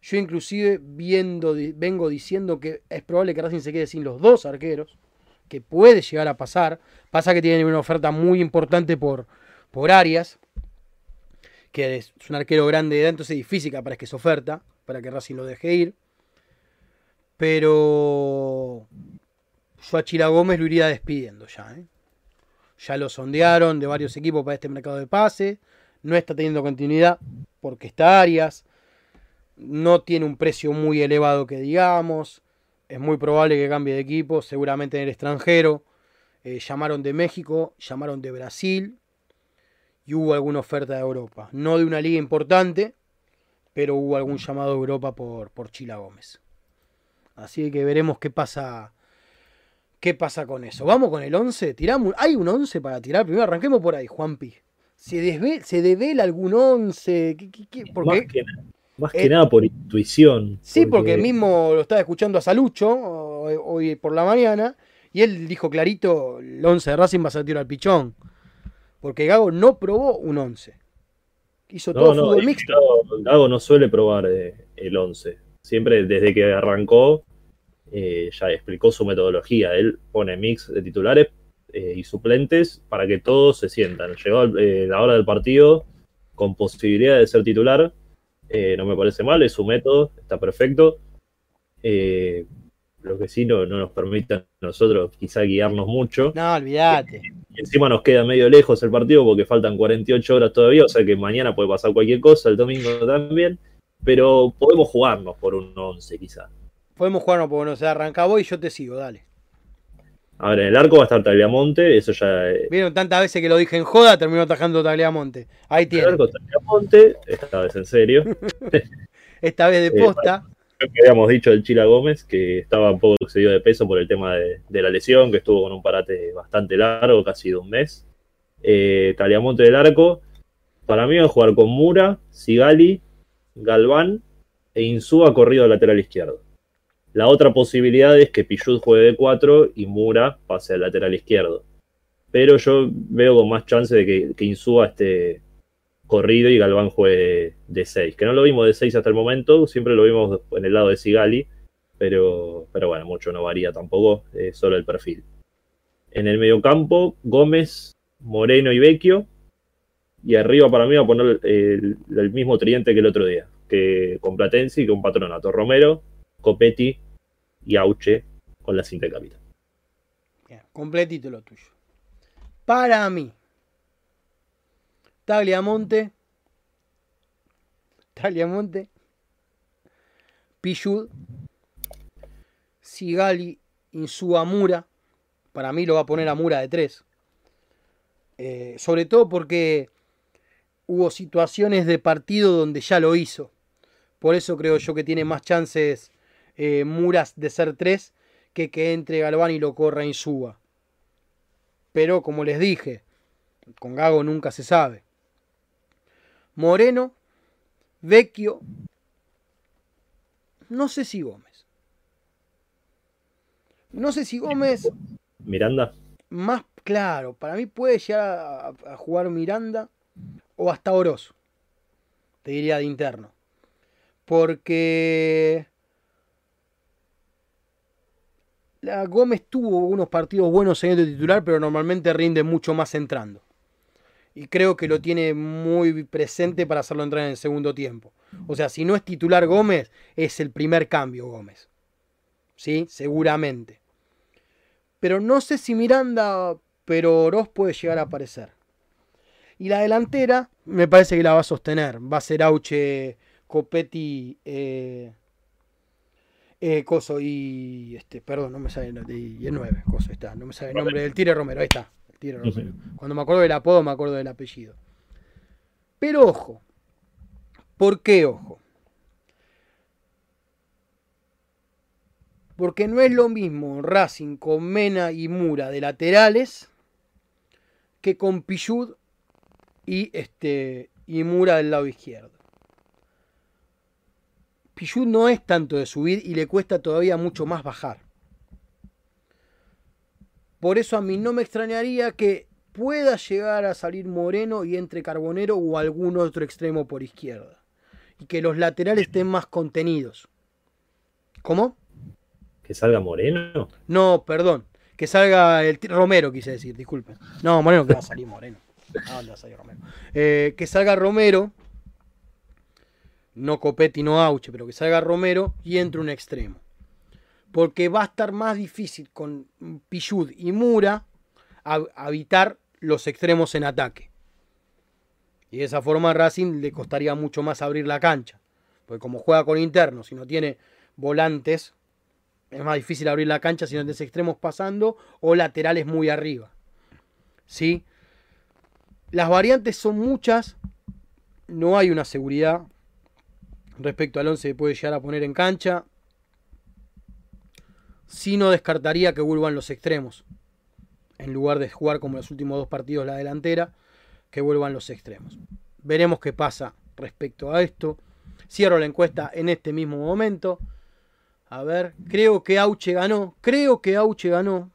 Yo inclusive viendo, vengo diciendo que es probable que Racing se quede sin los dos arqueros. Que puede llegar a pasar. Pasa que tienen una oferta muy importante por, por Arias. Que es un arquero grande de edad, entonces es difícil que aparezca esa oferta. Para que Racing lo deje ir. Pero yo a Chila Gómez lo iría despidiendo ya. ¿eh? Ya lo sondearon de varios equipos para este mercado de pase. No está teniendo continuidad porque está Arias. No tiene un precio muy elevado que digamos. Es muy probable que cambie de equipo, seguramente en el extranjero. Eh, llamaron de México, llamaron de Brasil y hubo alguna oferta de Europa. No de una liga importante, pero hubo algún llamado de Europa por, por Chila Gómez. Así que veremos qué pasa qué pasa con eso. Vamos con el 11, tiramos, hay un 11 para tirar. Primero arranquemos por ahí, Juanpi. ¿Se, desve- se devela algún 11? ¿Qué- qué- qué? ¿Por
Más que, más
Eh,
que nada por intuición.
Sí, porque mismo lo estaba escuchando a Salucho hoy, hoy por la mañana y él dijo clarito, el 11 de Racing va a ser tiro al pichón. Porque Gago no probó un 11. Hizo
No,
todo
no,
fútbol mixto.
Gago, Gago no suele probar eh, el 11. Siempre desde que arrancó eh, ya explicó su metodología. Él pone mix de titulares eh, y suplentes para que todos se sientan. Llegó eh, la hora del partido con posibilidad de ser titular. Eh, no me parece mal, es su método, está perfecto. Eh, lo que sí no, no nos permite a nosotros quizá guiarnos mucho.
No, olvídate.
Y encima nos queda medio lejos el partido porque faltan 48 horas todavía, o sea que mañana puede pasar cualquier cosa, el domingo también, pero podemos jugarnos por un 11 quizá.
Podemos jugarnos porque no se arranca vos y yo te sigo, dale.
A ver, en el arco va a estar Tagliamonte, eso ya... eh,
Vieron tantas veces que lo dije en joda, terminó atajando Tagliamonte. Ahí
En el
tiene.
arco Tagliamonte, esta vez en serio.
Esta vez de
Eh,
posta.
Creo que habíamos dicho del Chila Gómez que estaba un poco excedido de peso por el tema de, de la lesión, que estuvo con un parate bastante largo, casi de un mes. Eh, Tagliamonte del arco, para mí va a jugar con Mura, Sigali, Galván e Insúa corrido al lateral izquierdo. La otra posibilidad es que Pichud juegue de 4 y Mura pase al lateral izquierdo. Pero yo veo con más chance de que, que Insúa esté corrido y Galván juegue de 6. Que no lo vimos de 6 hasta el momento, siempre lo vimos en el lado de Sigali, pero, pero bueno, mucho no varía tampoco, eh, solo el perfil. En el mediocampo, Gómez, Moreno y Vecchio. Y arriba para mí va a poner el, el mismo tridente que el otro día, que con Platense y con Patronato. Romero, Copetti y Auche con la cinta de capitán.
Completito lo tuyo. Para mí, Tagliamonte, Tagliamonte, Pichud, Sigali, Insúa, Mura. Para mí lo va a poner a Mura de 3. sobre todo porque hubo situaciones de partido donde ya lo hizo. Por eso creo yo que tiene más chances eh, Muras de ser 3 que que entre Galván y lo corra Insúa. Pero como les dije, con Gago nunca se sabe. Moreno, Vecchio, no sé si Gómez. No sé si Gómez,
Miranda,
más claro, para mí puede llegar a, a jugar Miranda o hasta Oroz. Te diría de interno. Porque la Gómez tuvo unos partidos buenos en el titular, pero normalmente rinde mucho más entrando. Y creo que lo tiene muy presente para hacerlo entrar en el segundo tiempo. O sea, si no es titular Gómez, es el primer cambio Gómez. ¿Sí? Seguramente. Pero no sé si Miranda, pero Oroz puede llegar a aparecer. Y la delantera, me parece que la va a sostener. Va a ser Auche, Copetti, eh, eh, Coso y. Este, perdón, no me sale. el- Y el 9, Coso está. No me sale el nombre del Tire Romero. Ahí está. el Tire Romero. Cuando me acuerdo del apodo, me acuerdo del apellido. Pero ojo. ¿Por qué ojo? Porque no es lo mismo Racing con Mena y Mura de laterales que con Pichud y, este, y Mura del lado izquierdo. Pichud no es tanto de subir y le cuesta todavía mucho más bajar. Por eso a mí no me extrañaría que pueda llegar a salir Moreno y entre Carbonero o algún otro extremo por izquierda. Y que los laterales estén más contenidos. ¿Cómo?
que salga Moreno.
No, perdón. Que salga el Romero, quise decir, disculpen. No, Moreno que va a salir Moreno. ¿A dónde va a salir Romero? Eh, que salga Romero. No Copetti, no Auche, pero que salga Romero y entre un extremo. Porque va a estar más difícil con Pichud y Mura habitar los extremos en ataque. Y de esa forma a Racing le costaría mucho más abrir la cancha. Porque como juega con internos y no tiene volantes, es más difícil abrir la cancha si no tienes extremos pasando o laterales muy arriba. ¿Sí? Las variantes son muchas. No hay una seguridad respecto al 11 que puede llegar a poner en cancha. Sí no descartaría que vuelvan los extremos. En lugar de jugar como los últimos dos partidos la delantera, que vuelvan los extremos. Veremos qué pasa respecto a esto. Cierro la encuesta en este mismo momento. A ver, creo que Auche ganó. Creo que Auche ganó.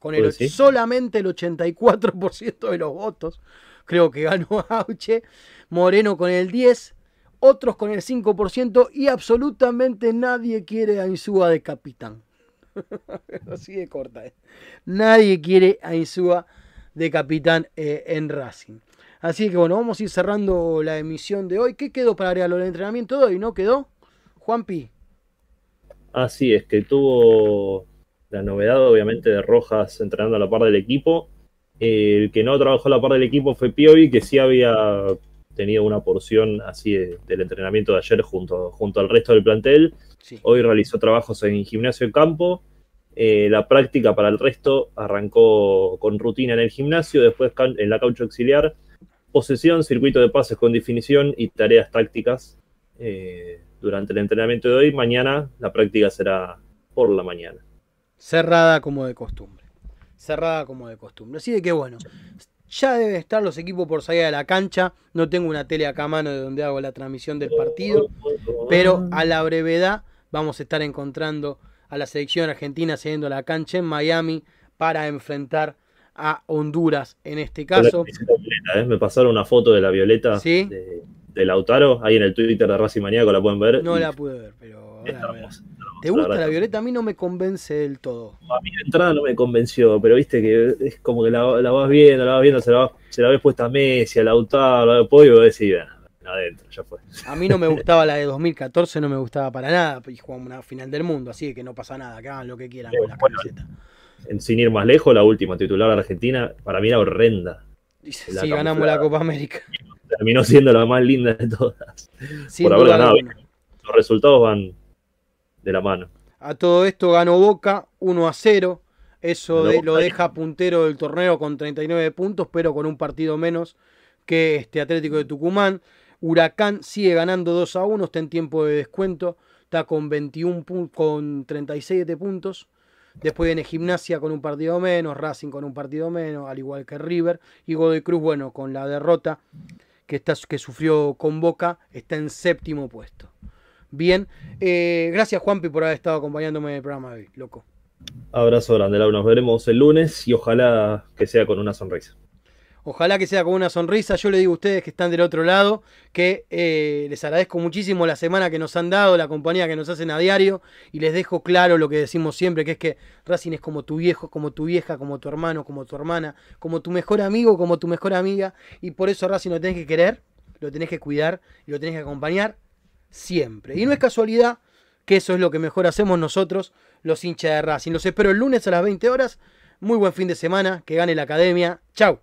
Con el, solamente el 84% de los votos. creo que ganó Auche, Moreno con el 10, otros con el 5% y absolutamente nadie quiere a Insúa de capitán. Así de corta. ¿eh? Nadie quiere a Insúa de capitán eh, en Racing. Así que bueno, vamos a ir cerrando la emisión de hoy. ¿Qué quedó para agregar el entrenamiento de hoy? ¿No quedó? Juanpi.
Así es, que tuvo la novedad obviamente de Rojas entrenando a la par del equipo. El que no trabajó a la par del equipo fue Piovi, que sí había tenido una porción así de- del entrenamiento de ayer junto, junto al resto del plantel.
Sí.
Hoy realizó trabajos en gimnasio de campo. Eh, la práctica para el resto arrancó con rutina en el gimnasio, después en la caucho auxiliar, posesión, circuito de pases con definición y tareas tácticas eh, durante el entrenamiento de hoy. Mañana la práctica será por la mañana.
Cerrada como de costumbre. Cerrada como de costumbre. Así de que bueno, ya deben estar los equipos por salir de la cancha. No tengo una tele acá a mano de donde hago la transmisión del partido. Pero a la brevedad vamos a estar encontrando a la selección argentina saliendo a la cancha en Miami para enfrentar a Honduras en este caso.
violeta, ¿eh? Me pasaron una foto de la violeta
Sí.
de, de Lautaro, ahí en el Twitter de Racing Maníaco, la pueden ver.
No la pude ver, pero
está
¿Te gusta la violeta? A mí no me convence del todo.
A mí de entrada no me convenció, pero viste que es como que la, la vas viendo, la vas viendo, se la, vas- se la ves puesta a Messi, a Lautaro, a Pollo, y decís, "Bueno, adentro, ya fue.
A mí no me gustaba la de 2014, no me gustaba para nada. Y jugamos una final del mundo, así que no pasa nada, que hagan lo que quieran con la
Bueno,
camiseta.
En- sin ir más lejos, la última titular de Argentina, para mí era horrenda.
Dice,
la
sí, ganamos la. Copa América.
Terminó siendo la más linda de todas.
Sin
haber ganado. Los resultados van de la mano.
A todo esto ganó Boca 1 a 0. Eso de- lo deja puntero del torneo con 39 puntos, pero con un partido menos que este Atlético de Tucumán. Huracán sigue ganando 2 a 1, está en tiempo de descuento, está con 21 pun- con 37 puntos. Después viene Gimnasia con un partido menos, Racing con un partido menos, al igual que River. Y Godoy Cruz, bueno, con la derrota que, está, que sufrió con Boca, está en séptimo puesto. Bien, eh, gracias Juanpi por haber estado acompañándome en el programa de hoy, loco.
Abrazo grande, Lau. Nos veremos el lunes y ojalá que sea con una sonrisa.
Ojalá que sea con una sonrisa. Yo le digo a ustedes que están del otro lado que eh, les agradezco muchísimo la semana que nos han dado, la compañía que nos hacen a diario y les dejo claro lo que decimos siempre, que es que Racing es como tu viejo, como tu vieja, como tu hermano, como tu hermana, como tu mejor amigo, como tu mejor amiga y por eso Racing lo tenés que querer, lo tenés que cuidar y lo tenés que acompañar siempre. Y no es casualidad que eso es lo que mejor hacemos nosotros, los hinchas de Racing. Los espero el lunes a las 20 horas. Muy buen fin de semana, que gane la academia. Chau.